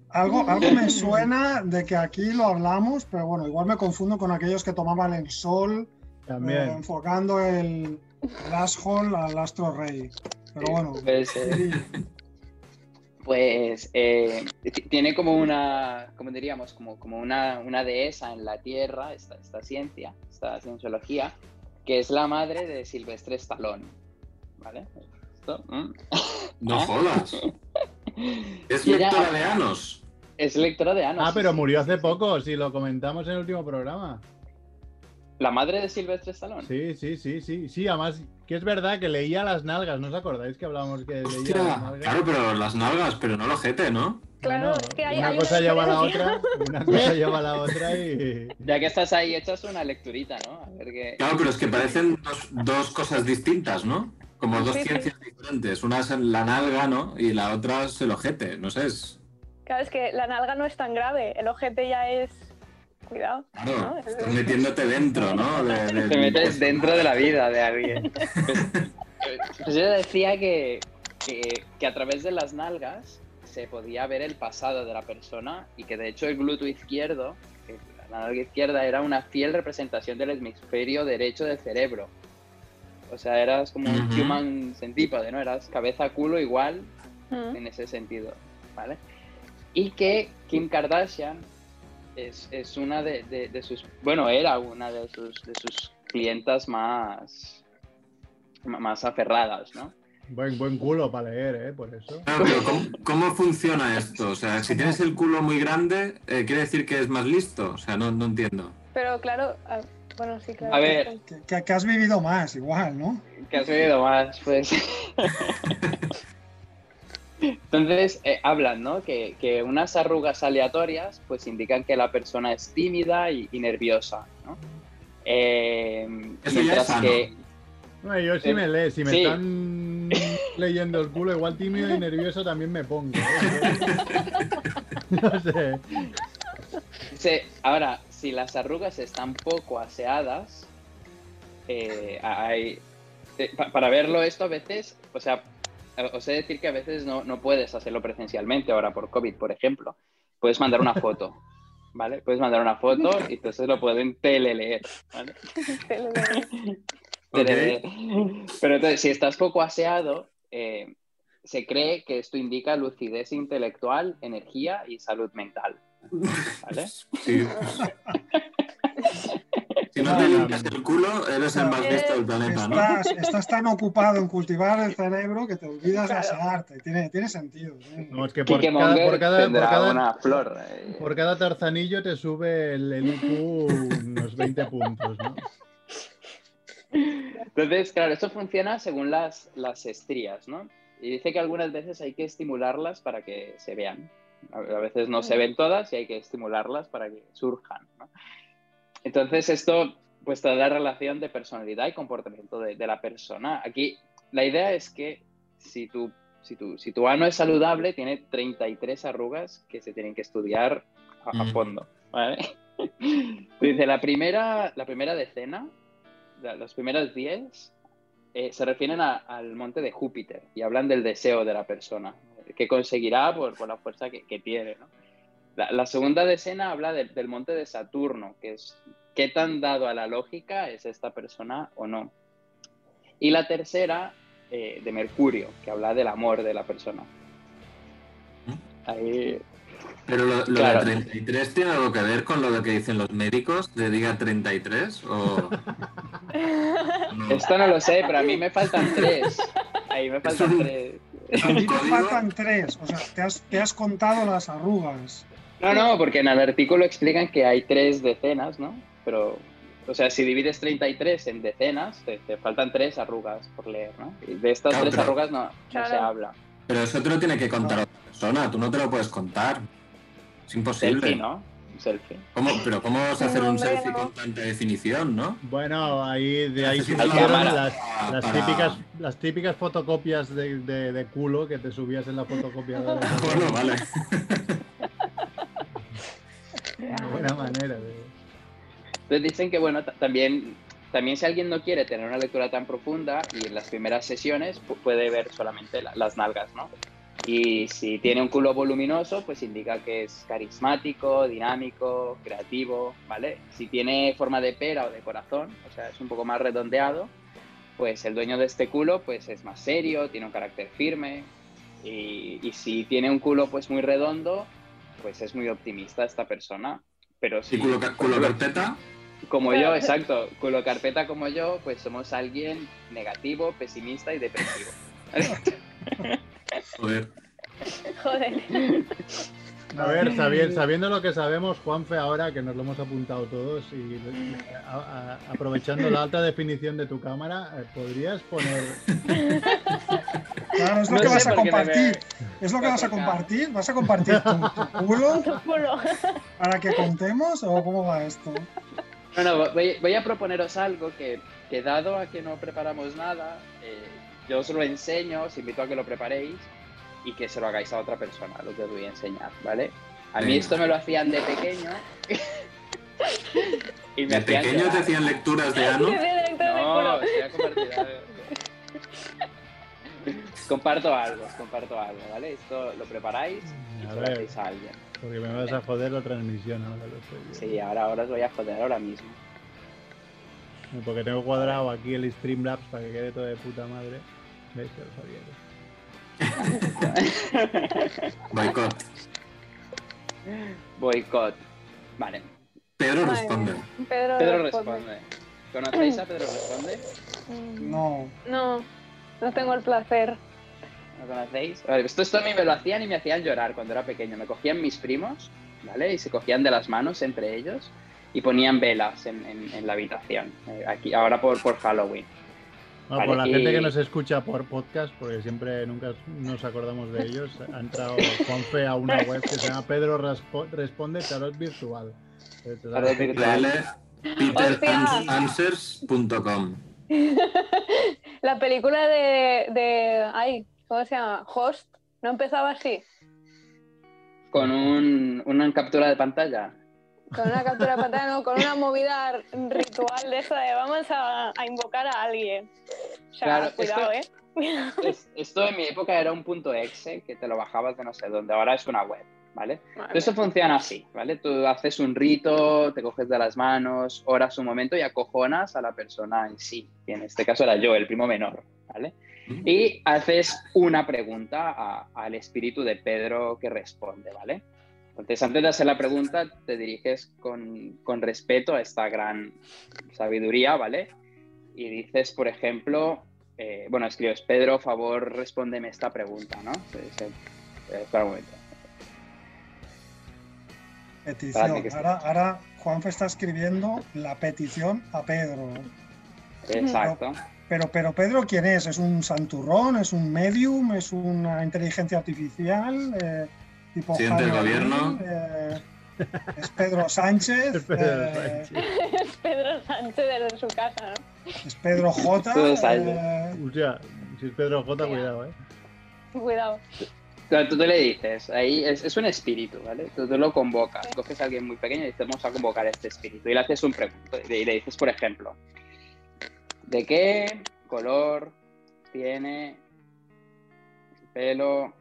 Algo, algo me suena de que aquí lo hablamos, pero bueno, igual me confundo con aquellos que tomaban el sol eh, enfocando el, el asshole al astro rey. Pero bueno, Pues, eh, pues eh, tiene como una, como diríamos, como, como una, una dehesa en la Tierra, esta, esta ciencia, esta cienciología, que es la madre de Silvestre Stallone, ¿vale? Esto, mm. No jodas. Es lectora de Anos. Es lectora de Anos. Ah, sí, pero sí, murió hace poco, si lo comentamos en el último programa. ¿La madre de Silvestre Stallone? Sí, sí, sí, sí. Sí, además, que es verdad que leía las nalgas, ¿no os acordáis que hablábamos que leía las nalgas? claro, pero las nalgas, pero no el ojete, ¿no? Claro, Bueno, es que hay, una hay cosa lleva a la otra, una cosa lleva a la otra y... Ya que estás ahí, echas una lecturita, ¿no? A ver qué... Claro, pero es que parecen dos, dos cosas distintas, ¿no? Como dos Sí, sí. ciencias diferentes. Una es la nalga, ¿no? Y la otra es el ojete. No sé, es... Claro, es que la nalga no es tan grave, el ojete ya es. Cuidado. Claro, ¿no? estás metiéndote dentro, ¿no? De- de- Te metes dentro de la vida de alguien. Pues, pues yo decía que, que, que a través de las nalgas se podía ver el pasado de la persona y que de hecho el glúteo izquierdo, que la nalga izquierda era una fiel representación del hemisferio derecho del cerebro. O sea, eras como un human centípode, ¿no? Eras cabeza, culo igual en ese sentido, ¿vale? Y que Kim Kardashian es, es una de, de- de sus, bueno, era una de sus, de sus clientas más, más aferradas, ¿no? Buen, buen culo para leer, ¿eh? Por eso. Claro, pero ¿cómo, cómo funciona esto? O sea, si tienes el culo muy grande, eh, ¿quiere decir que es más listo? O sea, no, no entiendo. Pero claro, a- Bueno, sí, claro. A ver. Que, que- que has vivido más, igual, ¿no? que has oído más, pues. Entonces, eh, hablan, ¿no? Que, que unas arrugas aleatorias, pues indican que la persona es tímida y, y nerviosa, ¿no? Eh, Eso ya mientras es sano. que. Bueno, yo sí me leo, si me Sí. están leyendo el culo, igual tímido y nervioso también me pongo. ¿eh? No sé. Ahora, si las arrugas están poco aseadas, eh, hay, eh, pa- para verlo esto a veces, o sea, eh, os he de decir que a veces no, no puedes hacerlo presencialmente, ahora por COVID, por ejemplo. Puedes mandar una foto, ¿vale? Puedes mandar una foto y entonces lo pueden teleleer, ¿vale? Teleleer. Pero entonces, si estás poco aseado, eh, se cree que esto indica lucidez intelectual, energía y salud mental, ¿vale? Sí. Si no te limpias el culo, eres el más listo del planeta, ¿no? Estás, estás tan ocupado en cultivar el cerebro que te olvidas de asearte. Tiene, tiene sentido. tiene- No, es que por Kike cada, por, cada, por, tendrá cada, una flor. eh. por cada tarzanillo te sube el, el IQ unos 20 puntos, ¿no? Entonces, claro, esto funciona según las, las estrías, ¿no? Y dice que algunas veces hay que estimularlas para que se vean. A a veces no se ven todas y hay que estimularlas para que surjan, ¿no? Entonces, esto pues te da relación de personalidad y comportamiento de, de la persona. Aquí la idea es que si tu, si, tu, si tu ano es saludable, tiene 33 arrugas que se tienen que estudiar a, a Mm. fondo, ¿vale? Dice, la primera, la primera decena, los primeros 10, eh, se refieren a- al monte de Júpiter y hablan del deseo de la persona, que conseguirá por, por la fuerza que, que tiene. ¿no? La, la segunda decena habla del- del monte de Saturno, que es qué tan dado a la lógica es esta persona o no. Y la tercera, eh, de Mercurio, que habla del amor de la persona. Ahí, Pero lo, lo Claro. de 33 tiene algo que ver con lo que dicen los médicos, de diga 33 o... No. Esto no lo sé, pero a mí me faltan tres. Ahí me faltan un- tres. Es A mí te faltan tres. O sea, te has, te has contado las arrugas. No, no, porque en el artículo explican que hay tres decenas, ¿no? Pero, o sea, si divides 33 en decenas, te, te faltan tres arrugas por leer, ¿no? Y de estas Claro, tres pero- arrugas no, no Claro. se habla. Pero eso te lo tiene que contar otra persona, tú no te lo puedes contar. Es imposible. Selfie, ¿no? Un selfie. ¿Cómo- pero ¿cómo vas a hacer No, un selfie no. con tanta definición, no? Bueno, ahí de ahí surgieron las, para- las para- típicas, las típicas fotocopias de, de- de culo que te subías en la fotocopiadora. Bueno, vale. Una buena manera de... Entonces dicen que, bueno, ta- también, también si alguien no quiere tener una lectura tan profunda y en las primeras sesiones pu- puede ver solamente la- las nalgas, ¿no? Y si tiene un culo voluminoso, pues indica que es carismático, dinámico, creativo, ¿vale? Si tiene forma de pera o de corazón, o sea, es un poco más redondeado, pues el dueño de este culo pues es más serio, tiene un carácter firme. Y, y si tiene un culo pues muy redondo, pues es muy optimista esta persona. Pero si, ¿Y culo, culo carpeta? como yo, exacto, culo carpeta como yo, pues somos alguien negativo, pesimista y depresivo. Joder. Joder. A ver, sabi- sabiendo lo que sabemos, Juanfe, ahora que nos lo hemos apuntado todos y a- a- aprovechando la alta definición de tu cámara, eh, ¿podrías poner Claro, es lo No que vas a compartir. ¿Es lo que vas a 4K. compartir? ¿Vas a compartir tu, tu culo Tu culo. para que contemos o cómo va esto? No, no, voy, voy a proponeros algo que, que dado a que no preparamos nada, eh, yo os lo enseño, os invito a que lo preparéis y que se lo hagáis a otra persona, lo que os voy a enseñar, ¿vale? A mí Venga. esto me lo hacían de pequeño. y me ¿De hacían pequeño te hacían lecturas de ano? No, culo. os voy a compartir algo. comparto algo, os comparto algo, ¿vale? Esto lo preparáis y A se lo ver. hacéis a alguien. Porque me vas a joder la transmisión ahora lo estoy viendo. Sí, ahora, ahora os voy a joder ahora mismo. Porque tengo cuadrado aquí el Streamlabs para que quede todo de puta madre. ¿Veis? Ya lo sabía. Boicot. Boicot. Vale, Pedro responde. Pedro, Pedro responde. responde. ¿Conocéis a Pedro responde? Mm, No. No, no tengo el placer. ¿Lo conocéis? A ver, esto, esto a mí me lo hacían y me hacían llorar cuando era pequeño. Me cogían mis primos, ¿vale? Y se cogían de las manos entre ellos y ponían velas en, en- en la habitación. eh, aquí, ahora por, por Halloween. Bueno, Vale, por la y- gente que nos escucha por podcast, porque siempre nunca nos acordamos de ellos, ha entrado Juanfe a una web que se llama Pedro Raspo- Responde Tarot Virtual. Eh, Tarot virtual. petersanswers.com. La película de, de. Ay, ¿cómo se llama? Host. ¿No empezaba así? Con un, una captura de pantalla. Con una captura de pantalla, no, con una movida ritual de eso de vamos a, a invocar a alguien. O sea, Claro, cuidado, esto- ¿eh? Es- esto en mi época era un punto exe que te lo bajabas de no sé dónde, ahora es una web, ¿vale? Madre Eso funciona así, ¿vale? Tú haces un rito, te coges de las manos, oras un momento y acojonas a la persona en sí. Y en este caso era yo, el primo menor, ¿vale? Y haces una pregunta a- al espíritu de Pedro que responde, ¿vale? Entonces, antes de hacer la pregunta, te diriges con, con respeto a esta gran sabiduría, ¿vale? Y dices, por ejemplo, eh, bueno, escribes, Pedro, favor, respóndeme esta pregunta, ¿no? Entonces, eh, espera un momento. Petición. Ahora, ahora Juanfe está escribiendo la petición a Pedro. Exacto. Pero, pero Pedro, ¿quién es? ¿Es un santurrón? ¿Es un medium? ¿Es una inteligencia artificial? Eh, tipo del Jaime gobierno. Eh, ¿Es Pedro Sánchez? Pedro eh, Sánchez. Es Pedro Sánchez desde su casa, ¿no? ¿Es Pedro J? Pedro eh, si es Pedro J, cuidado, ¿eh? Cuidado. Tú te le dices, ahí es, es un espíritu, ¿vale? Tú, tú lo convocas, coges a alguien muy pequeño y dices, vamos a convocar a este espíritu. Y le haces un pregunto. Y le dices, por ejemplo, ¿de qué color tiene el pelo?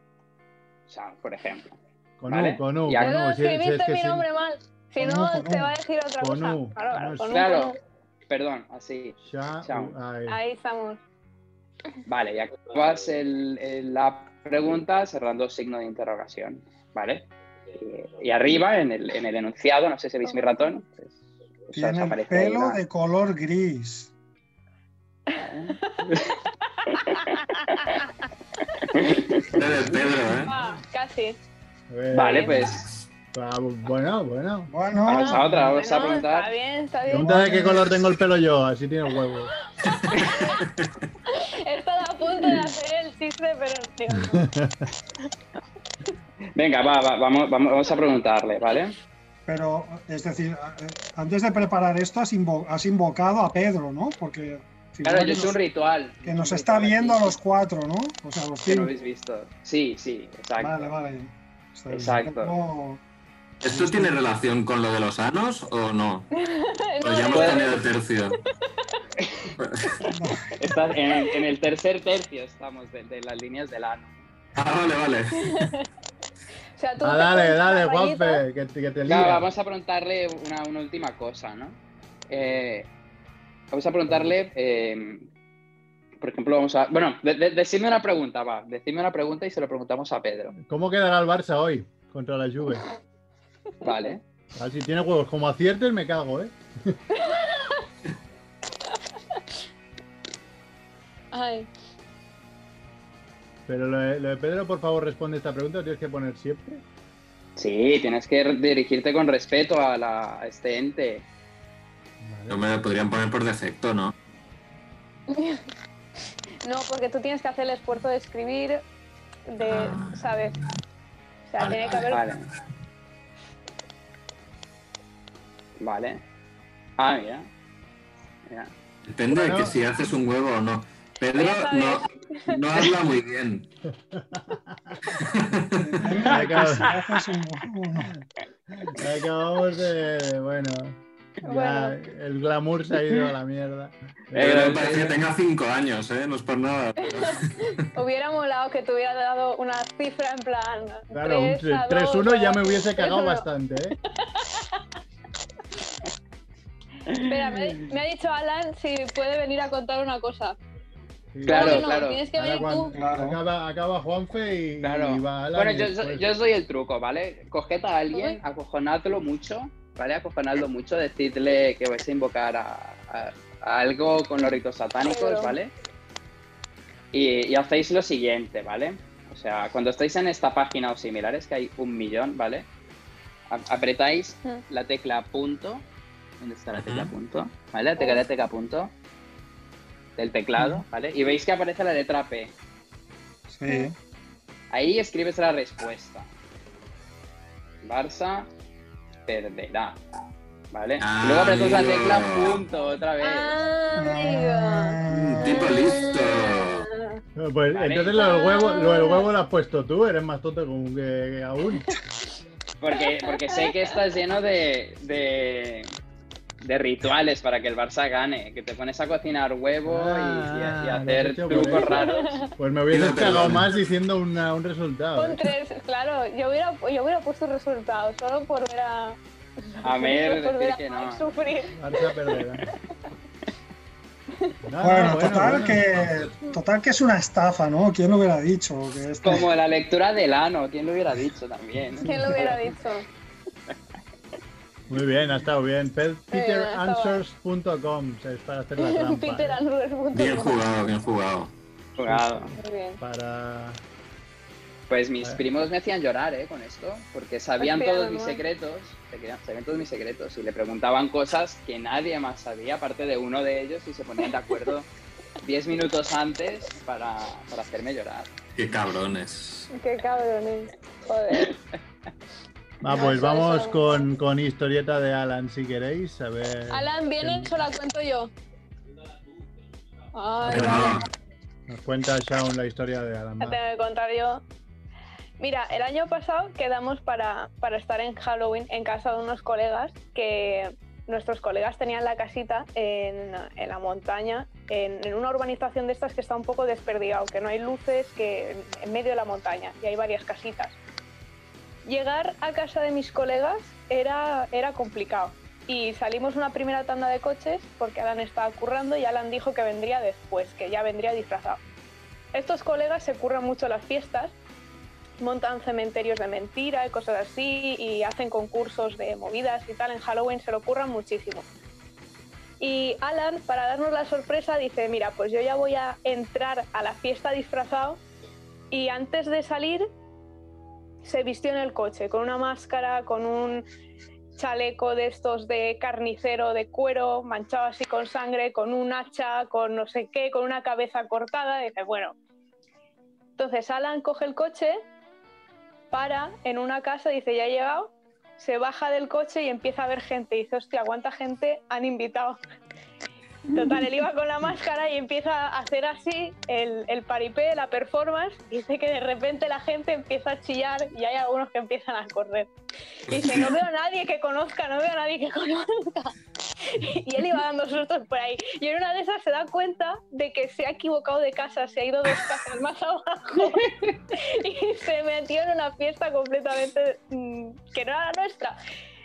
O sea, por ejemplo. Con Vale. U, con U, Ya. con. Si, es escribiste que mi sí. nombre mal. Si Con no, U, te va a decir otra Con cosa. U. Claro, claro, No, con un Claro. con Perdón, así. Sha- Chao. U, ahí. Estamos. Vale, y acabas el- el- la pregunta cerrando signo de interrogación, ¿vale? Y, y arriba, en el, en el enunciado, no sé si veis mi ratón, pues, Tiene el pelo de color gris. Pedro, ¿eh? Ah, casi. Vale, pues ah, Bueno, bueno. Bueno, vamos a otra, vamos a Bueno, Está preguntar. bien, está bien. Pregunta de qué color tengo el pelo yo, así tiene huevos. He estado a punto de hacer el chiste, pero tío, Venga, va, va, vamos, vamos, vamos a preguntarle, ¿vale? pero es decir, eh, antes de preparar esto has, invo- has invocado a Pedro, ¿no? Porque Claro, que nos, un ritual. que nos está viendo a los cuatro, ¿no? O sea, a los Que no habéis visto. Sí, sí, exacto. Vale, vale. Está. Exacto. Como- ¿Esto tiene relación con lo de los anos o no? O no, ya hemos puede- cambiado de tercio. Está en, el, en el tercer tercio estamos de, de las líneas del ano. Ah, vale, vale. o sea, tú Ah, dale, dale, Juanfe, que, te- que te Claro, vamos a preguntarle una, una última cosa, ¿no? Eh, vamos a preguntarle, eh, por ejemplo, vamos a... Bueno, de- de- decidme una pregunta, va. Decidme una pregunta y se lo preguntamos a Pedro. ¿Cómo quedará el Barça hoy contra la Juve? Vale. A ver si tiene huevos. Como aciertes me cago, ¿eh? Ay, Pero lo de, lo de Pedro, por favor, responde esta pregunta. ¿Lo tienes que poner siempre? Sí, tienes que dirigirte con respeto a, la, a este ente. Vale. No me lo podrían poner por defecto, ¿no? no, porque tú tienes que hacer el esfuerzo de escribir, de, Ah. ¿sabes? O sea, Vale, tiene que haber... Vale. Vale. Ah, mira. Mira. Depende de que si haces un huevo o no. Pedro no, no habla muy bien. Venga, que si haces un- uno. Acabamos de. Bueno. Ya Bueno. el glamour se ha ido a la mierda. Eh, parece que tenga cinco años, ¿eh? No es por nada. Hubiera molado que te hubiera dado una cifra en plan... Claro, un tres a 3-1 dos, ya me hubiese cagado 3-1. bastante, ¿eh? Espera, me, me ha dicho Alan si puede venir a contar una cosa. Sí. Claro, No, no, claro. Tienes que venir tú. Claro. acaba, acaba Juanfe y, Claro. y va Alan Bueno, y yo, yo os doy el truco, ¿vale? Coged a alguien, acojonadlo mucho, ¿vale? Acojonadlo mucho, decidle que vais a invocar a, a- a algo con los ritos satánicos, ¿vale? Y, y hacéis lo siguiente, ¿vale? O sea, cuando estáis en esta página o similares, que hay un millón, ¿vale? A- apretáis Mm. la tecla punto ¿Dónde está la tecla punto? ¿Vale? La tecla de tecla punto. Del teclado, ¿vale? Y veis que aparece la letra P. Sí. Ahí escribes la respuesta. Barça perderá. ¿Vale? Ah, y luego apretas la tecla punto otra vez. Ah, tipo listo. No, Pues Vale. entonces lo del huevo, lo del huevo lo has puesto tú, eres más tonto que aún. Porque, porque sé que estás lleno de, de, de rituales para que el Barça gane. Que te pones a cocinar huevo y- y, a- y a Ah, hacer trucos raros. Pues me hubieses Pido cagado más diciendo una- un resultado. Con ¿eh? tres, claro, yo hubiera, yo hubiera puesto resultados solo por ver a. A ver, por ver decir a que no. sufrir. Barça perderá. No, no, Bueno, bueno, total, bueno. Que, total que es una estafa, ¿no? ¿Quién lo hubiera dicho? Que esto- Como la lectura del ano, ¿quién lo hubiera dicho también? ¿Quién lo hubiera dicho? Muy bien, ha estado bien. Pe- bien, Peteranswers.com es para hacer la trampa. Peter ¿eh? Bien jugado, bien jugado. Jugado. Muy bien. Para. Pues mis primos me hacían llorar, ¿eh? Con esto, porque sabían todos mis secretos, sabían todos mis secretos y le preguntaban cosas que nadie más sabía, aparte de uno de ellos, y se ponían de acuerdo 10 minutos antes para, para hacerme llorar. Qué cabrones. Qué cabrones. Joder. Pues vamos eso. con, con historieta de Alan si queréis. A ver. Alan, ¿vienes o la cuento yo? Ay, vale. Nos cuenta Shaun la historia de Alan. La tengo que contar yo. Mira, el año pasado quedamos para, para estar en Halloween en casa de unos colegas que nuestros colegas tenían la casita en, en la montaña, en, en una urbanización de estas que está un poco desperdigado, que no hay luces, que en, en medio de la montaña y hay varias casitas. Llegar a casa de mis colegas era, era complicado y salimos una primera tanda de coches porque Alan estaba currando y Alan dijo que vendría después, que ya vendría disfrazado. Estos colegas se curran mucho las fiestas, montan cementerios de mentira y cosas así, y hacen concursos de movidas y tal. En Halloween se lo curran muchísimo. Y Alan, para darnos la sorpresa, dice, mira, pues yo ya voy a entrar a la fiesta disfrazado y antes de salir se vistió en el coche con una máscara, con un chaleco de estos de carnicero de cuero, manchado así con sangre, con un hacha, con no sé qué, con una cabeza cortada. Dice, bueno. Entonces Alan coge el coche, para en una casa, dice, ya he llegado, se baja del coche y empieza a ver gente. Dice, hostia, ¿cuánta gente han invitado? Total, él iba con la máscara y empieza a hacer así el, el paripé, la performance. y Dice que de repente la gente empieza a chillar y hay algunos que empiezan a correr. Dice, no veo a nadie que conozca, no veo a nadie que conozca. Y él iba dando sustos por ahí. Y en una de esas se da cuenta de que se ha equivocado de casa, se ha ido dos casas más abajo y se metió en una fiesta completamente mm, que no era la nuestra.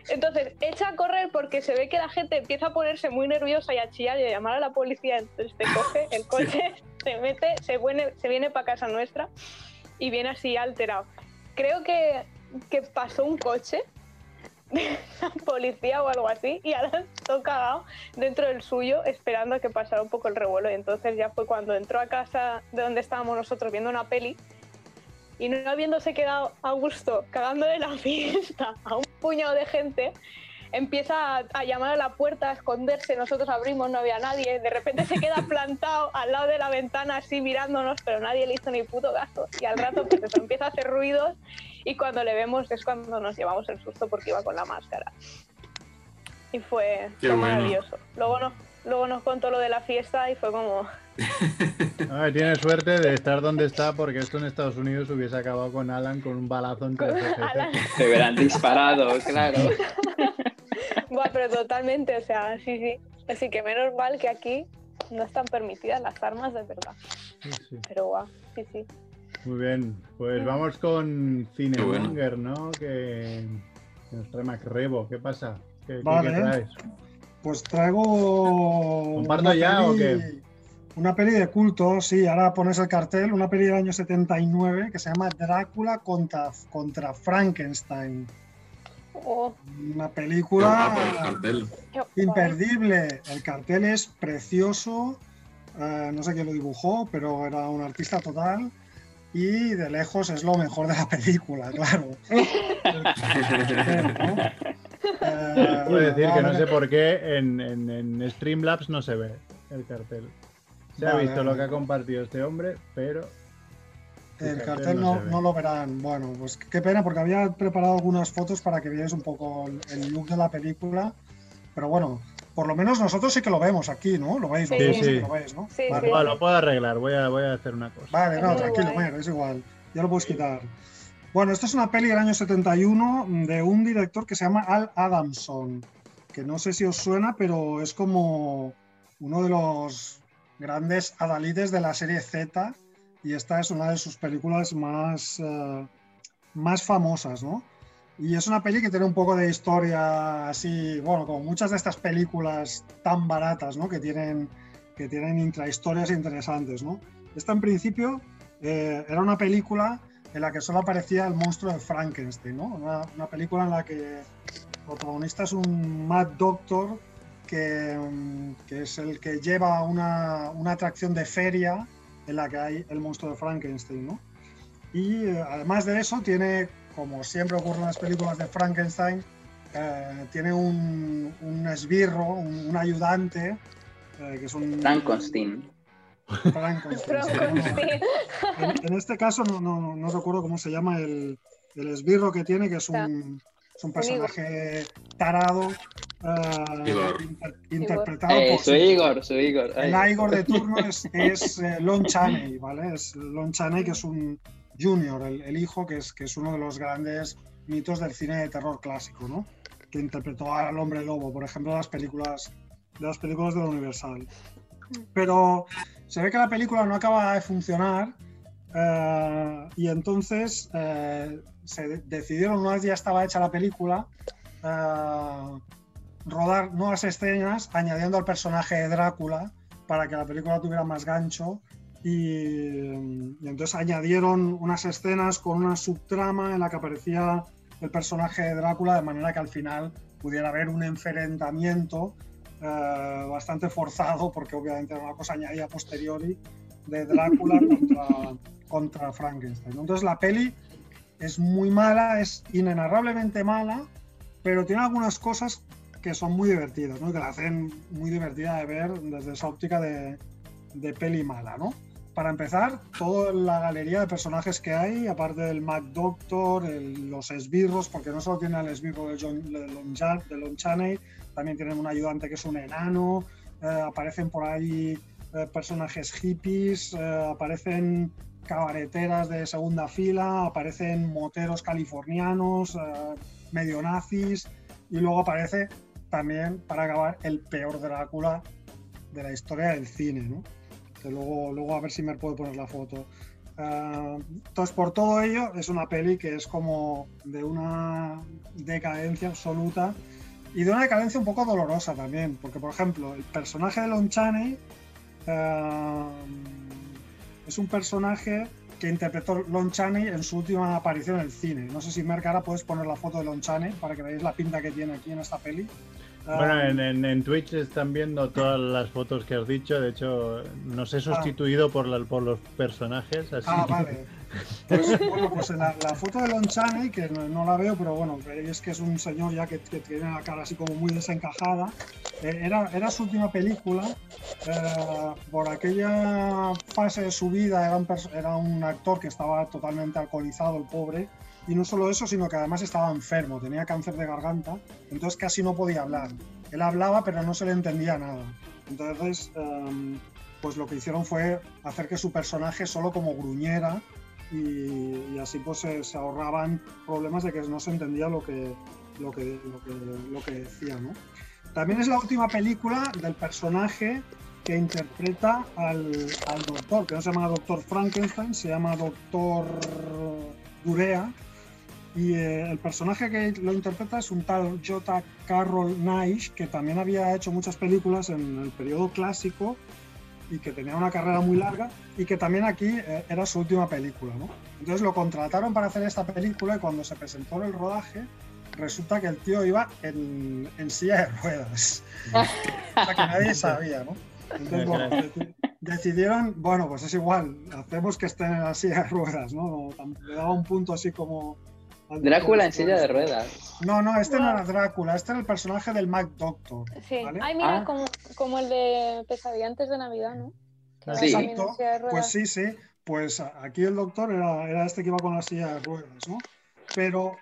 Entonces echa a correr porque se ve que la gente empieza a ponerse muy nerviosa y a chillar y a llamar a la policía. Entonces te coge el coche, se mete, se viene, se viene para casa nuestra y viene así alterado. Creo que, que pasó un coche de la policía o algo así y ahora todo cagado dentro del suyo esperando a que pasara un poco el revuelo. Y entonces ya fue cuando entró a casa de donde estábamos nosotros viendo una peli y no habiéndose quedado a gusto cagándole la fiesta a un puñado de gente, empieza a, a llamar a la puerta, a esconderse, nosotros abrimos, no había nadie, de repente se queda plantado al lado de la ventana así mirándonos, pero nadie le hizo ni puto caso. Y al rato pues eso, empieza a hacer ruidos y cuando le vemos es cuando nos llevamos el susto porque iba con la máscara. Y fue, Qué fue bueno. maravilloso. Luego nos, luego nos contó lo de la fiesta y fue como... A ver, tiene suerte de estar donde está porque esto en Estados Unidos hubiese acabado con Alan con un balazo entre los ojete. Alan. Te hubieran disparado, claro. Buah, pero totalmente, o sea, sí, sí. Así que menos mal que aquí no están permitidas las armas de verdad. Sí, sí. Pero guau, sí, sí. Muy bien, pues vamos con. Cinemonger, ¿no? Que que nos trae Macrebo. ¿Qué pasa? ¿Qué, qué- Vale. qué traes? Pues traigo. ¿Comparto una ya o peli- qué? Una peli de culto, sí, ahora pones el cartel, una peli del año 79 que se llama Drácula contra, contra Frankenstein. Oh, Una película el imperdible. El cartel es precioso. eh, no sé quién lo dibujó, pero era un artista total. Y de lejos es lo mejor de la película, claro. ¿no? Eh, Quiero decir que no sé por qué en, en- en Streamlabs no se ve el cartel. Se ha Vale, visto lo vale. que ha compartido este hombre, pero el El cartel cartel no no, no lo verán. Bueno, pues qué pena porque había preparado algunas fotos para que vierais un poco el- look de la película. Pero bueno, por lo menos nosotros sí que lo vemos aquí, ¿no? Lo veis, Sí, sí. que lo veis, ¿no? Sí, vale, sí. bueno, lo puedo arreglar. Voy a, voy a hacer una cosa. Vale, no, tranquilo. Mer, es igual. Ya lo puedes quitar. Bueno, esto es una peli del año 71 de un director que se llama Al Adamson, que no sé si os suena, pero es como uno de los grandes adalides de la serie Z y esta es una de sus películas más, eh, más famosas, ¿no? Y es una peli que tiene un poco de historia así, bueno, como muchas de estas películas tan baratas, ¿no? Que tienen, que tienen intrahistorias interesantes, ¿no? Esta en principio eh, era una película en la que solo aparecía el monstruo de Frankenstein, ¿no? Una, película en la que el protagonista es un Mad Doctor que, mm, que es el que lleva una, una atracción de feria en la que hay el monstruo de Frankenstein, ¿no? Y eh, además de eso tiene, como siempre ocurre en las películas de Frankenstein, eh, tiene un, un esbirro, un, un ayudante, eh, que es un... Frankenstein. Frankenstein. Frankenstein. En, en este caso no, no, no recuerdo cómo se llama el, el esbirro que tiene, que es un, es un personaje tarado, eh, Igor. inter- interpretado Eh, por soy Igor, soy Igor. el. Igor de turno es, es eh, Lon Chaney, ¿vale? Es Lon Chaney, que es un junior, el, el hijo, que es, que es uno de los grandes mitos del cine de terror clásico, ¿no? Que interpretó al hombre lobo, por ejemplo, en las películas de las películas de la Universal. Pero se ve que la película no acaba de funcionar eh, y entonces eh, se de- decidieron, una vez ya estaba hecha la película, eh, rodar nuevas escenas añadiendo al personaje de Drácula para que la película tuviera más gancho y, y entonces añadieron unas escenas con una subtrama en la que aparecía el personaje de Drácula de manera que al final pudiera haber un enfrentamiento eh, bastante forzado porque obviamente era una cosa añadida posteriori de Drácula contra, contra Frankenstein. Entonces la peli es muy mala, es inenarrablemente mala, pero tiene algunas cosas que son muy divertidas, ¿no? Que la hacen muy divertida de ver desde esa óptica de, de peli mala, ¿no? Para empezar, toda la galería de personajes que hay, aparte del Mac Doctor, el- los esbirros, porque no solo tiene al esbirro de, John, de, Lon, de Lon Chaney, también tienen un ayudante que es un enano, eh, aparecen por ahí eh, personajes hippies, eh, aparecen cabareteras de segunda fila, aparecen moteros californianos, eh, medio nazis, y luego aparece también, para acabar, el peor Drácula de la historia del cine, ¿no? Que luego, luego a ver si me puedo poner la foto. Ah, entonces, por todo ello, es una peli que es como de una decadencia absoluta y de una decadencia un poco dolorosa también, porque, por ejemplo, el personaje de Lon Chaney ah, es un personaje que interpretó Lon Chaney en su última aparición en el cine. No sé si Merck ahora puedes poner la foto de Lon Chaney para que veáis la pinta que tiene aquí en esta peli. Ah, Bueno, en, en- en Twitch están viendo todas las fotos que has dicho. De hecho, nos he sustituido por, la- por los personajes. Así Ah, vale. Pues, bueno, pues en la, la foto de Lon Chaney, que no, no la veo, pero bueno, veréis que es un señor ya que, que tiene la cara así como muy desencajada. Eh, era, era su última película. eh, por aquella fase de su vida era un, era un actor que estaba totalmente alcoholizado, el pobre. Y no solo eso, sino que además estaba enfermo, tenía cáncer de garganta, entonces casi no podía hablar. Él hablaba, pero no se le entendía nada. Entonces, em, pues lo que hicieron fue hacer que su personaje solo como gruñera y, y así pues se, se ahorraban problemas de que no se entendía lo que, lo que, lo que, lo que decía, ¿no? También es la última película del personaje que interpreta al, al doctor, que no se llama Doctor Frankenstein, se llama Doctor Durea. Y eh, el personaje que lo interpreta es un tal J. Carroll Naish, que también había hecho muchas películas en el periodo clásico y que tenía una carrera muy larga y que también aquí eh, era su última película, ¿no? Entonces lo contrataron para hacer esta película y cuando se presentó en el rodaje resulta que el tío iba en, en silla de ruedas. o sea que nadie sabía, ¿no? Entonces, bueno, deci- decidieron, bueno, pues es igual, hacemos que esté en la silla de ruedas, ¿no? Le daba un punto así como Drácula en silla de ruedas. No, no, este no Wow. era Drácula, este era el personaje del Mac Doctor. Sí. ¿vale? Ay, mira, Ah. como, como el de Pesadilla antes de Navidad, ¿no? Sí. Exacto, Pues sí, sí. Pues aquí el doctor era, era este que iba con la silla de ruedas, ¿no? Pero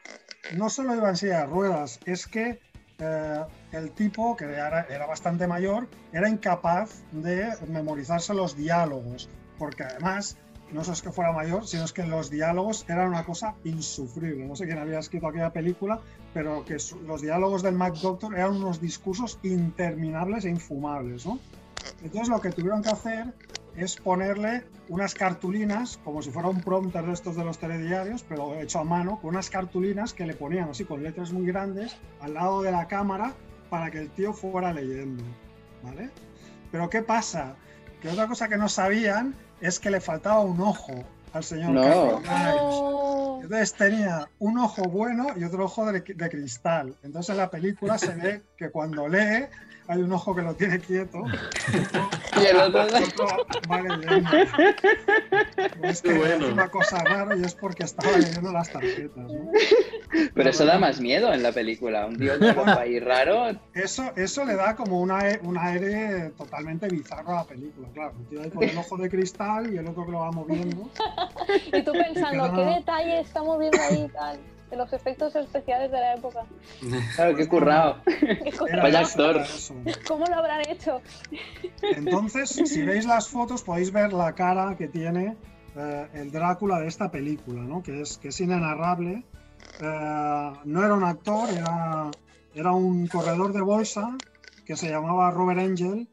no solo iba en silla de ruedas, es que eh, el tipo, que era, era bastante mayor, era incapaz de memorizarse los diálogos, porque además no es que fuera mayor, sino es que los diálogos eran una cosa insufrible. No sé quién había escrito aquella película, pero que los diálogos del Mac Doctor eran unos discursos interminables e infumables, ¿no? Entonces lo que tuvieron que hacer es ponerle unas cartulinas, como si fuera un prompter de estos de los telediarios, pero hecho a mano, con unas cartulinas que le ponían así con letras muy grandes al lado de la cámara para que el tío fuera leyendo, ¿vale? Pero ¿qué pasa? Que otra cosa que no sabían es que le faltaba un ojo al señor No. Carlos Entonces tenía un ojo bueno y otro ojo de, de cristal. Entonces en la película se ve que cuando lee hay un ojo que lo tiene quieto Y el otro. va leyendo. Es que bueno. es una cosa rara y es porque estaba leyendo las tarjetas. ¿no? Pero eso da más miedo en la película. Un tío ojo ahí raro. Eso, eso le da como un aire, un aire totalmente bizarro a la película, claro. El tío ahí con el ojo de cristal y el otro que lo va moviendo. Y tú pensando, Queda- ¿qué detalle está moviendo ahí y tal? De los efectos especiales de la época. Claro, qué currado. ¿Qué Era Vaya actor. ¿Cómo lo habrán hecho? Entonces, si veis las fotos, podéis ver la cara que tiene eh, el Drácula de esta película, ¿no? que, es, que es inenarrable. Eh, no era un actor, era, era un corredor de bolsa que se llamaba Robert Angel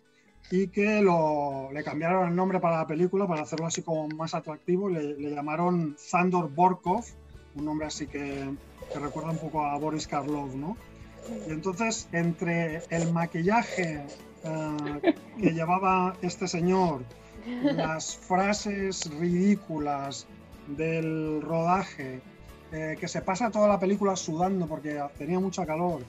y que lo, le cambiaron el nombre para la película para hacerlo así como más atractivo. Le, le llamaron Sandor Borkov, un nombre así que, que recuerda un poco a Boris Karloff, ¿no? Y entonces, entre el maquillaje eh, que llevaba este señor, las frases ridículas del rodaje, eh, que se pasa toda la película sudando porque tenía mucha calor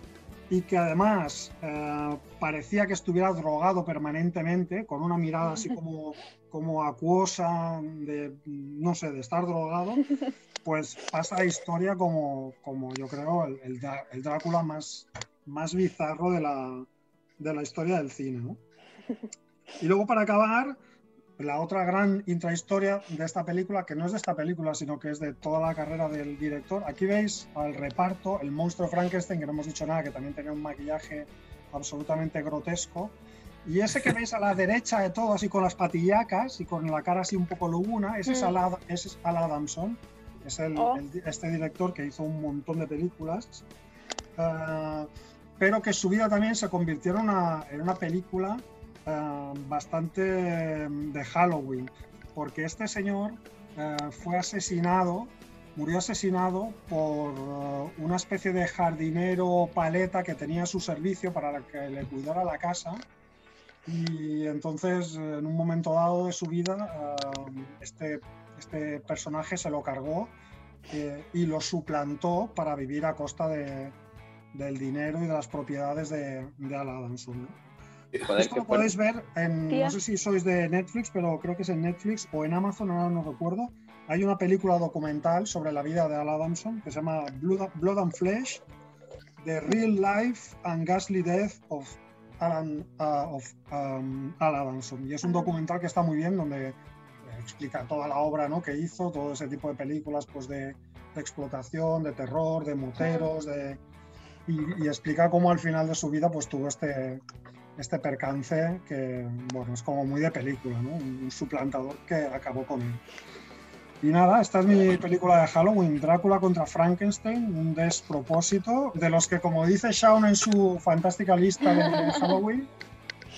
y que además eh, parecía que estuviera drogado permanentemente, con una mirada así como, como acuosa, de, no sé, de estar drogado, pues pasa la historia como, como yo creo el, el el Drácula más, más bizarro de la, de la historia del cine. ¿no? Y luego para acabar, la otra gran intrahistoria de esta película, que no es de esta película, sino que es de toda la carrera del director. Aquí veis al reparto, el monstruo Frankenstein, que no hemos dicho nada, que también tenía un maquillaje absolutamente grotesco. Y ese que veis a la derecha de todo, así con las patillacas y con la cara así un poco luguna, ese es Mm. Al, ese es Al Adamson, es el- Oh. el- este director que hizo un montón de películas, ah, pero que su vida también se convirtió en una, en una película ah, bastante mm, de Halloween, porque este señor ah, fue asesinado, murió asesinado por una especie de jardinero paleta que tenía a su servicio para que le cuidara la casa. Y entonces, en un momento dado de su vida, ah, este, este personaje se lo cargó eh, y lo suplantó para vivir a costa de- del dinero y de las propiedades de, de Al Adamson. ¿no? Joder, Esto lo podéis ver en, Tía. no sé si sois de Netflix, pero creo que es en Netflix o en Amazon, ahora no recuerdo. Hay una película documental sobre la vida de Al Adamson que se llama Blood, Blood and Flesh, The Real Life and Ghastly Death of Alan, uh, of, um, Al Adamson. Y es un documental que está muy bien, donde eh, explica toda la obra ¿no? que hizo, todo ese tipo de películas pues, de, de explotación, de terror, de moteros, de, y, y explica cómo al final de su vida pues, tuvo este, este percance que bueno, es como muy de película, ¿no? un, un suplantador que acabó con él. Y nada, esta es mi película de Halloween, Drácula contra Frankenstein, un despropósito, de los que como dice Shaun en su fantástica lista de Halloween,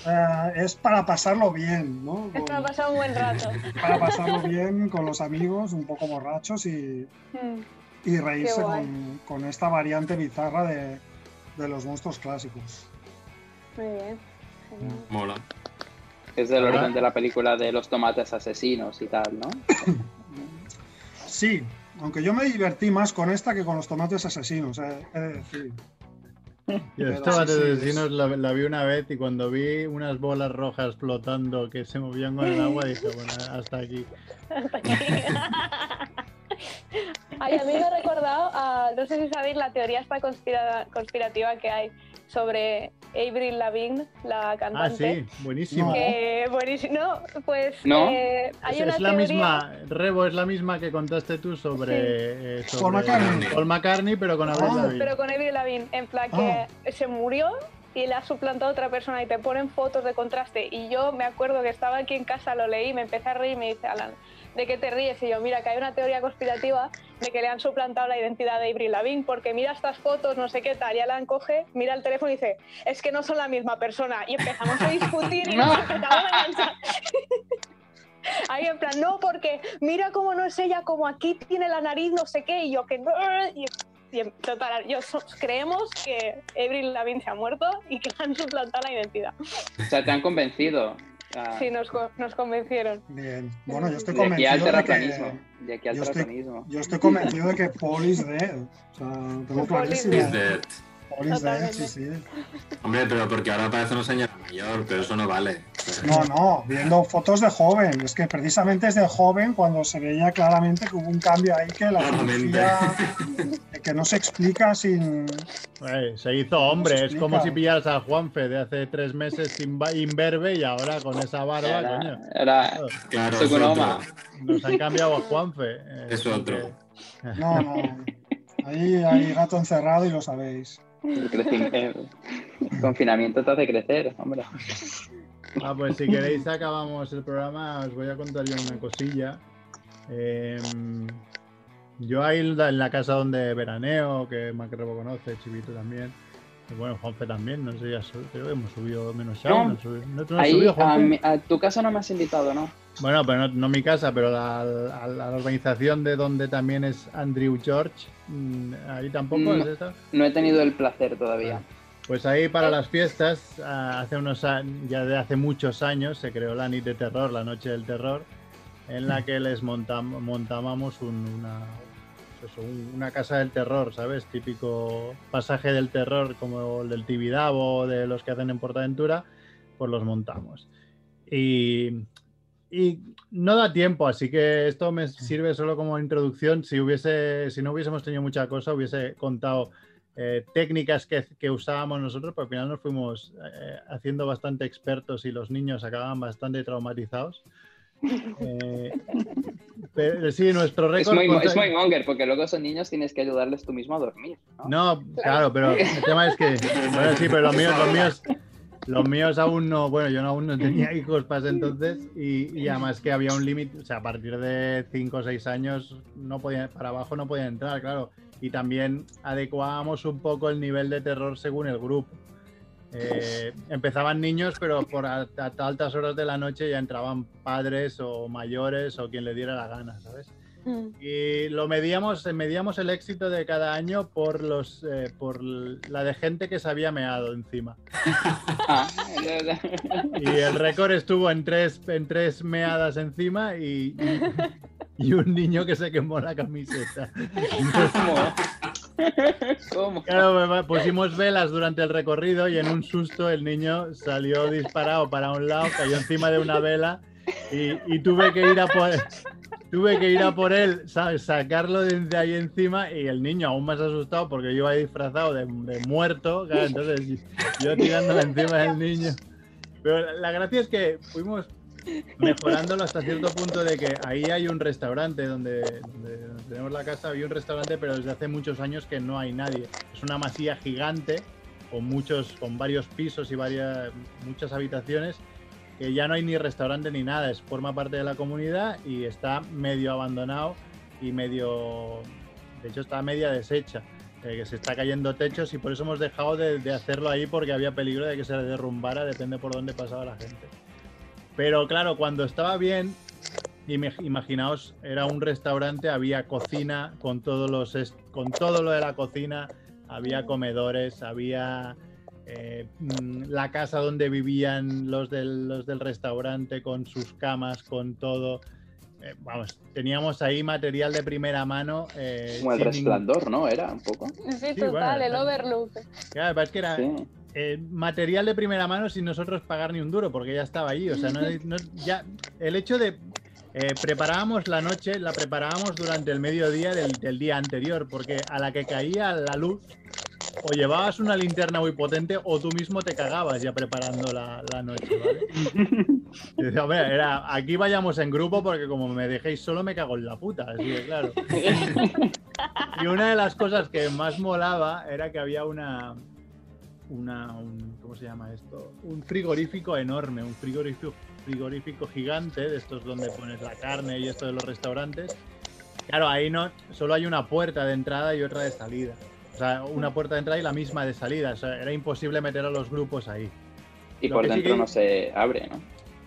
eh, es para pasarlo bien, ¿no? Es para pasar un buen rato. para pasarlo bien con los amigos, un poco borrachos y, Mm. y reírse con, con esta variante bizarra de, de los monstruos clásicos. Muy bien. Genial. Mola. Es del orden de la película de los tomates asesinos y tal, ¿no? Sí, aunque yo me divertí más con esta que con los tomates asesinos, eh, he de decir. Yo sí, sí, asesinos es- la, la vi una vez y cuando vi unas bolas rojas flotando que se movían con el agua dije, bueno, hasta aquí. Hasta aquí. Ay, a mí me ha recordado, a, no sé si sabéis la teoría esta conspira- conspirativa que hay sobre Avril Lavigne, la Ah, cantante. sí, buenísimo. Que buenísimo. No, pues ¿No? eh, hay Es, una es la teoría. misma, Rebo, es la misma que contaste tú sobre, eh, sobre Paul McCartney. Paul McCartney, pero con Avril Ah. Lavigne. Pero con Avril Lavigne, en plan Ah. que se murió y la ha suplantado otra persona y te ponen fotos de contraste. Y yo me acuerdo que estaba aquí en casa, lo leí, me empecé a reír y me dice Alan, ¿de qué te ríes? Y yo, mira, que hay una teoría conspirativa de que le han suplantado la identidad de Avril Lavigne porque mira estas fotos, no sé qué tal. Y Alan coge, mira el teléfono y dice, es que no son la misma persona. Y empezamos a discutir y nos empezamos a enganchar. Ahí en plan, no, porque mira cómo no es ella, como aquí tiene la nariz, no sé qué, y yo que no. Y, y en- total, yo so- creemos que Avril Lavigne se ha muerto y que le han suplantado la identidad. O sea, te han convencido. Ah, Sí, nos, nos convencieron. Bien. Bueno, yo estoy de aquí al convencido de terraplanismo. que. De aquí al yo estoy- terraplanismo. Yo estoy convencido de que Paul is dead. O sea, tengo Paul is dead. Paul is dead, sí, sí. Hombre, pero porque ahora parece una señora mayor, pero eso no vale. No, no, viendo fotos de joven. Es que precisamente es de joven cuando se veía claramente que hubo un cambio ahí que la Claramente. Que no se explica sin. Eh, se hizo hombre, se es como si pillaras a Juanfe de hace tres meses sin imberbe y ahora con esa barba, Era, coño. era Claro, es otro. Nos han cambiado a Juanfe. eh, Es otro. que- No, no. Ahí hay gato encerrado y lo sabéis. el, el confinamiento te hace crecer, hombre. Ah, pues si queréis acabamos el programa, os voy a contar yo una cosilla. Em, yo ahí en la- casa donde veraneo, que Macrebo conoce, Chivito también, y bueno, Juanfe también, no sé, ya creo que hemos subido menos Shaun, No. ¿no, subi- ¿no no Ahí, subido, a, Juanfe? mi- a tu casa no me has invitado, ¿no? Bueno, pero no, mi casa, pero la, la organización de donde también es Andrew George, mm, ahí tampoco No. es esta. No he tenido el placer todavía. Pues ahí para las fiestas, ah, hace unos ya de hace muchos años, se creó la Nit de Terror, la Noche del Terror, en la que les montam- montábamos un- una, eso, un- una casa del terror, ¿sabes? Típico pasaje del terror como el del Tibidabo, de los que hacen en Portaventura, pues los montamos. Y, y no da tiempo, así que esto me sirve solo como introducción. Si, hubiese, si no hubiésemos tenido mucha cosa, hubiese contado eh, técnicas que, que usábamos nosotros, pero al final nos fuimos eh, haciendo bastante expertos y los niños acababan bastante traumatizados. Eh, pero sí, nuestro Es récord. muy, contra- es muy monger, porque luego esos niños tienes que ayudarles tú mismo a dormir. ¿no? No, claro, pero el tema es que. Bueno, sí, pero los míos, los míos, los míos aún no. Bueno, yo aún no tenía hijos para ese entonces y, y además que había un límite, o sea, a partir de 5 o 6 años no podían, para abajo no podían entrar, claro. Y también adecuábamos un poco el nivel de terror según el grupo. Eh, empezaban niños, pero por a, a altas horas de la noche ya entraban padres o mayores o quien le diera la gana, ¿sabes? Y lo medíamos, medíamos el éxito de cada año por los eh, por la de gente que se había meado encima. Ah, Y el récord estuvo en tres, en tres meadas encima y, y, y un niño que se quemó la camiseta. ¿Cómo? Claro, pusimos velas durante el recorrido y en un susto el niño salió disparado para un lado, cayó encima de una vela y, y tuve que ir a por tuve que ir a por él, ¿sabes? sacarlo de ahí encima y el niño aún más asustado porque yo iba disfrazado de, de muerto, claro, entonces yo tirándome encima del niño. Pero la gracia es que fuimos mejorándolo hasta cierto punto de que ahí hay un restaurante donde, tenemos la casa, había un restaurante, pero desde hace muchos años que no hay nadie. Es una masía gigante con muchos, con varios pisos y varias, muchas habitaciones, que ya no hay ni restaurante ni nada, es forma parte de la comunidad y está medio abandonado y medio, de hecho está media deshecha. eh, que se está cayendo techos y por eso hemos dejado de, de hacerlo ahí porque había peligro de que se derrumbara, depende por dónde pasaba la gente. Pero claro, cuando estaba bien, imaginaos, era un restaurante, había cocina con todos los con todo lo de la cocina, había comedores, había eh, mm, la casa donde vivían los del, los del restaurante con sus camas, con todo. Eh, vamos, teníamos ahí material de primera mano. eh, Como el ningún- resplandor, ¿no? Era un poco. Sí, total, el claro. overlook. Claro, es que era, Sí. Eh, material de primera mano sin nosotros pagar ni un duro, porque ya estaba allí. O sea, no, no- ya el hecho de eh, preparábamos la noche, la preparábamos durante el mediodía del, del día anterior, porque a la que caía la luz, o llevabas una linterna muy potente o tú mismo te cagabas ya preparando la, la noche, ¿vale? Y decía, "Hombre, era, aquí vayamos en grupo porque como me dejéis solo me cago en la puta, así claro. Y una de las cosas que más molaba era que había una, una un- ¿cómo se llama esto? Un frigorífico enorme, un frigorífico, frigorífico gigante, de estos donde pones la carne y esto de los restaurantes. Claro, ahí no, solo hay una puerta de entrada y otra de salida. O sea, una puerta de entrada y la misma de salida. O sea, era imposible meter a los grupos ahí. Y Lo por sí dentro que- no se abre, ¿no?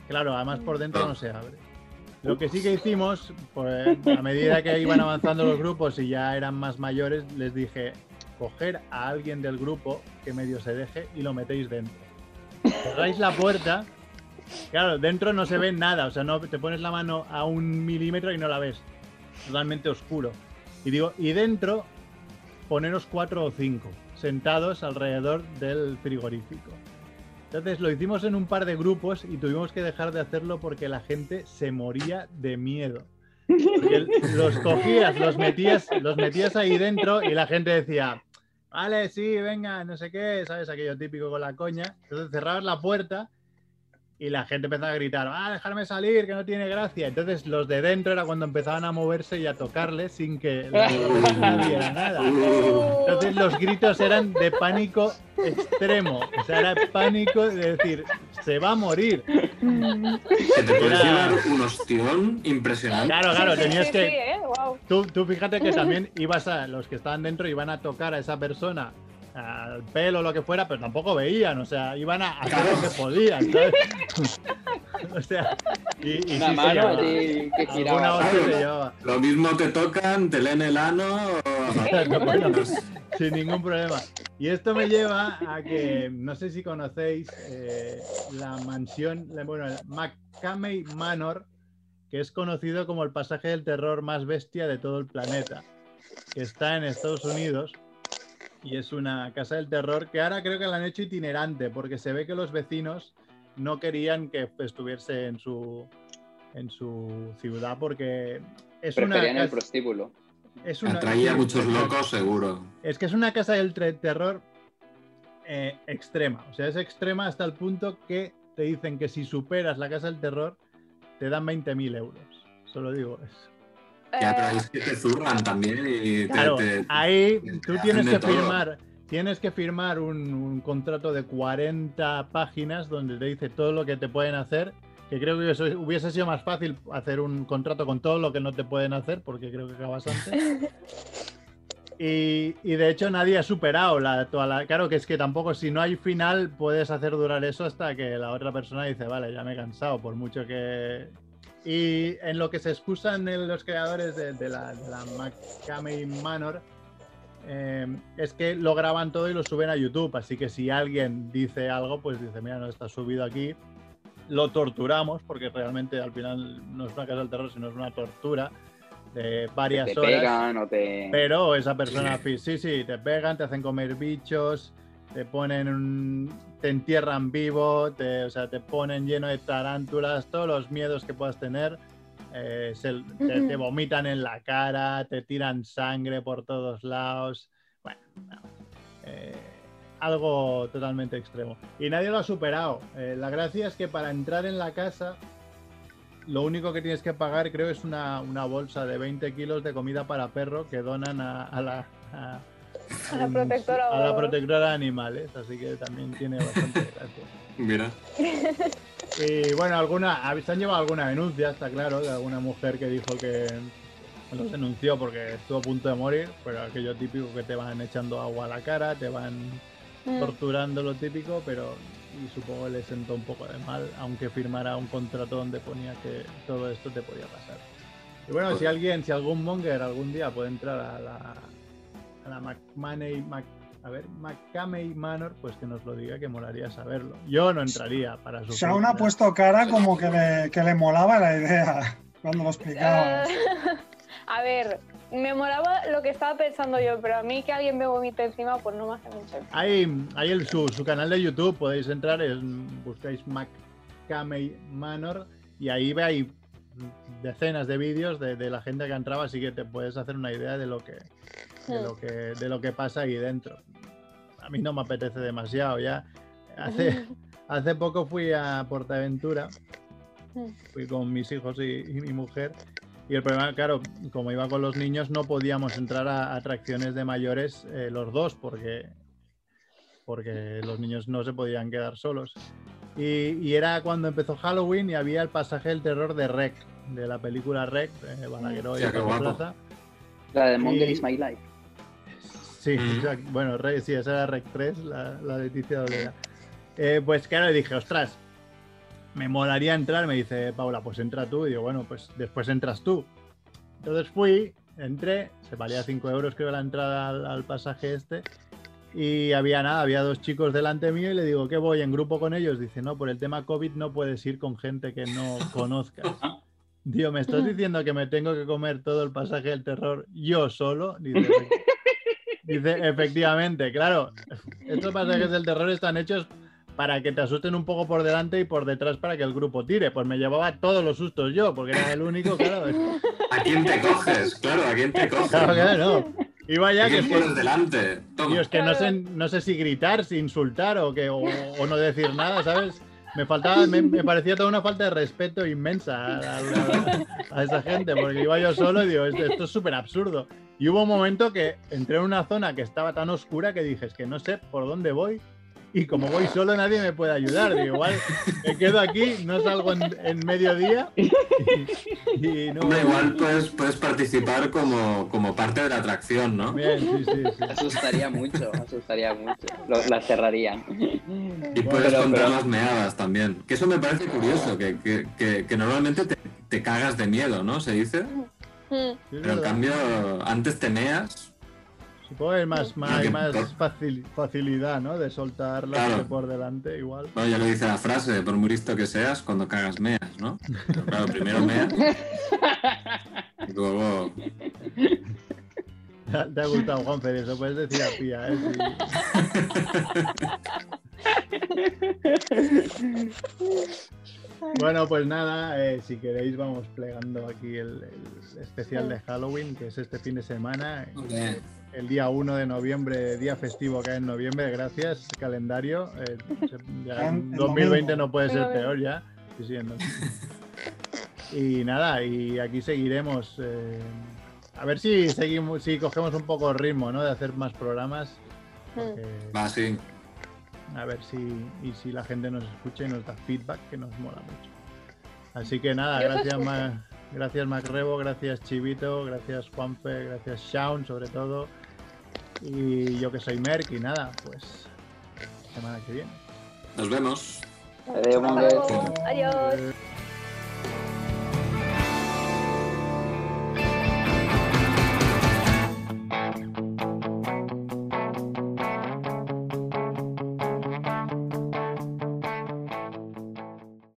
Claro, además por dentro no se abre. Lo que sí que hicimos, pues, a medida que iban avanzando los grupos y ya eran más mayores, les dije, coger a alguien del grupo que medio se deje y lo metéis dentro. Cerráis la puerta, claro, dentro no se ve nada, o sea, no te pones la mano a un milímetro y no la ves, totalmente oscuro. Y digo, y dentro poneros cuatro o cinco sentados alrededor del frigorífico. Entonces lo hicimos en un par de grupos y tuvimos que dejar de hacerlo porque la gente se moría de miedo. Los cogías, los metías, los metías ahí dentro y la gente decía, vale, sí, venga, no sé qué, ¿sabes? Aquello típico con la coña. Entonces cerrabas la puerta y la gente empezaba a gritar, ah, dejarme salir, que no tiene gracia. Entonces los de dentro era cuando empezaban a moverse y a tocarle sin que la viera nada. Entonces los gritos eran de pánico extremo. O sea, era pánico de decir, se va a morir. Que te Era- llevar un ostión impresionante. Claro, claro, tenías que... ¿eh? Tú, tú fíjate que también ibas a... Los que estaban dentro iban a tocar a esa persona al pelo o lo que fuera, pero tampoco veían, o sea, iban a hacer lo que podían, ¿sabes? o sea, y, y sí Una se mano llevaba. allí que giraba. hostia Claro. se llevaba. Lo mismo te tocan, te leen el ano. o- Bueno, sin ningún problema. Y esto me lleva a que, no sé si conocéis eh, la mansión, bueno, el McCamey Manor, que es conocido como el pasaje del terror más bestia de todo el planeta, que está en Estados Unidos y es una casa del terror que ahora creo que la han hecho itinerante porque se ve que los vecinos no querían que estuviese en su en su ciudad porque es una Preferían el casa- prostíbulo. es una Atraía a muchos locos, seguro. Es que es una casa del terror eh, extrema. O sea, es extrema hasta el punto que te dicen que si superas la casa del terror, te dan 20.000 euros. Solo digo eso. Ya, pero Eh, ahí es que te zurran también y te, Claro, te- ahí te tú tienes que todo. firmar. Tienes que firmar un, un contrato de 40 páginas donde te dice todo lo que te pueden hacer. Que creo que eso hubiese sido más fácil hacer un contrato con todo lo que no te pueden hacer, porque creo que acabas antes. Y, y de hecho nadie ha superado la, toda la... Claro que es que tampoco si no hay final puedes hacer durar eso hasta que la otra persona dice, vale, ya me he cansado, por mucho que... Y en lo que se excusan los creadores de, de la, de la Macamey Manor eh, es que lo graban todo y lo suben a YouTube, así que si alguien dice algo, pues dice, mira, no está subido aquí, lo torturamos, porque realmente al final no es una casa del terror, sino es una tortura de varias Te horas. pegan o te. Pero esa persona, sí, sí, sí, te pegan, te hacen comer bichos, te ponen, un- te entierran vivo, te, o sea, te ponen lleno de tarántulas, todos los miedos que puedas tener. eh, se- te, te vomitan en la cara, te tiran sangre por todos lados. Bueno, no, eh, algo totalmente extremo. Y nadie lo ha superado. Eh, la gracia es que para entrar en la casa lo único que tienes que pagar creo es una, una bolsa de 20 kilos de comida para perro que donan a, a la a, A la protectora a la protectora de animales así que también tiene bastante gracia Mira. y bueno alguna se han llevado alguna denuncia está claro de alguna mujer que dijo que los denunció porque estuvo a punto de morir pero aquello típico que te van echando agua a la cara te van mm. torturando lo típico, pero y supongo le sentó un poco de mal, aunque firmara un contrato donde ponía que todo esto te podía pasar. Y bueno, si alguien, si algún monger algún día puede entrar a la, a la McManey, Mac- a ver, McCamey Manor, pues que nos lo diga, que molaría saberlo. Yo no entraría para su Shaun ha puesto cara como que le, que le molaba la idea cuando lo explicaba. Eh, a ver, me molaba lo que estaba pensando yo, pero a mí que alguien me vomite encima, pues no me hace mucho. Hay, hay el, su, su canal de YouTube, podéis entrar, es- buscáis McCamey Manor y ahí veis decenas de vídeos de, de la gente que entraba, así que te puedes hacer una idea de lo que, de lo que, de lo que pasa ahí dentro. A mí no me apetece demasiado ya. Hace, hace poco fui a Portaventura, fui con mis hijos y, y mi mujer. Y el problema, claro, como iba con los niños, no podíamos entrar a atracciones de mayores eh, los dos, porque, porque los niños no se podían quedar solos. Y, y era cuando empezó Halloween y había el pasaje del terror de Rec, de la película Rec, eh, Balagueró y guapo. Plaza. La de Monger Y- is my life. Sí, Mm. bueno, Rey, sí, esa era Rec 3, la, la Leticia Dolera. Eh, pues claro, dije, ostras, me molaría entrar. Me dice Paula, pues entra tú. Y digo, bueno, pues después entras tú. Entonces fui, entré, se valía 5 euros creo la entrada al, al pasaje este. Y había nada, había dos chicos delante mío y le digo, ¿qué voy en grupo con ellos? Dice, no, por el tema COVID no puedes ir con gente que no conozcas. Tío, ¿me estás diciendo que me tengo que comer todo el pasaje del terror yo solo? Dice, Dice, efectivamente, claro. Estos pasajes del terror están hechos para que te asusten un poco por delante y por detrás para que el grupo tire. Pues me llevaba todos los sustos yo, porque era el único, claro. ¿A quién te coges? Claro, ¿a quién te coges? Claro, claro, no. Iba ¿A ya que pones delante? Es que no sé, no sé si gritar, si insultar o, que, o, o no decir nada, ¿sabes? Me faltaba, me, parecía toda una falta de respeto inmensa a, a- a esa gente, porque iba yo solo y digo, esto, esto es súper absurdo. Y hubo un momento que entré en una zona que estaba tan oscura que dije, es que no sé por dónde voy. Y como voy solo, nadie me puede ayudar. Digo, igual me quedo aquí, no salgo en, en mediodía. Y, y no. Hombre, igual puedes, puedes participar como, como parte de la atracción, ¿no? Bien, sí, sí, sí. Asustaría mucho, asustaría mucho. Lo- la cerrarían. Y puedes Pero- contar pero- las meadas también. Que eso me parece curioso, que, que, que, que normalmente te, te cagas de miedo, ¿no? Se dice. Mm. Sí, Pero en cambio, antes te meas. Supongo que hay más, más, hay más facil- facilidad, ¿no? De soltar la Claro. por delante, igual. Bueno, ya lo dice la frase, por muy listo que seas, cuando cagas meas, ¿no? Pero claro, primero meas. Y luego. Te ha gustado, Juanfer, eso puedes decir a Pía, ¿eh? Sí. Bueno, pues nada, eh, si queréis vamos plegando aquí el, el especial de Halloween, que es este fin de semana, Hombre, el día 1 de noviembre, día festivo que hay en noviembre, gracias, calendario. eh, se- ya En- el 2020 domingo. no puede ser peor ya. Sí, sí, en domingo. Y nada, y aquí seguiremos. eh, a ver si seguimos, si cogemos un poco el ritmo, ¿no? De hacer más programas. porque- Va, sí. a ver si, y si la gente nos escucha y nos da feedback, que nos mola mucho. Así que nada, gracias, gracias Macrebo, gracias Chivito, gracias Juanfe, gracias Shaun sobre todo. Y yo que soy Merck y nada, pues semana que viene. Nos vemos. Adiós. Adiós.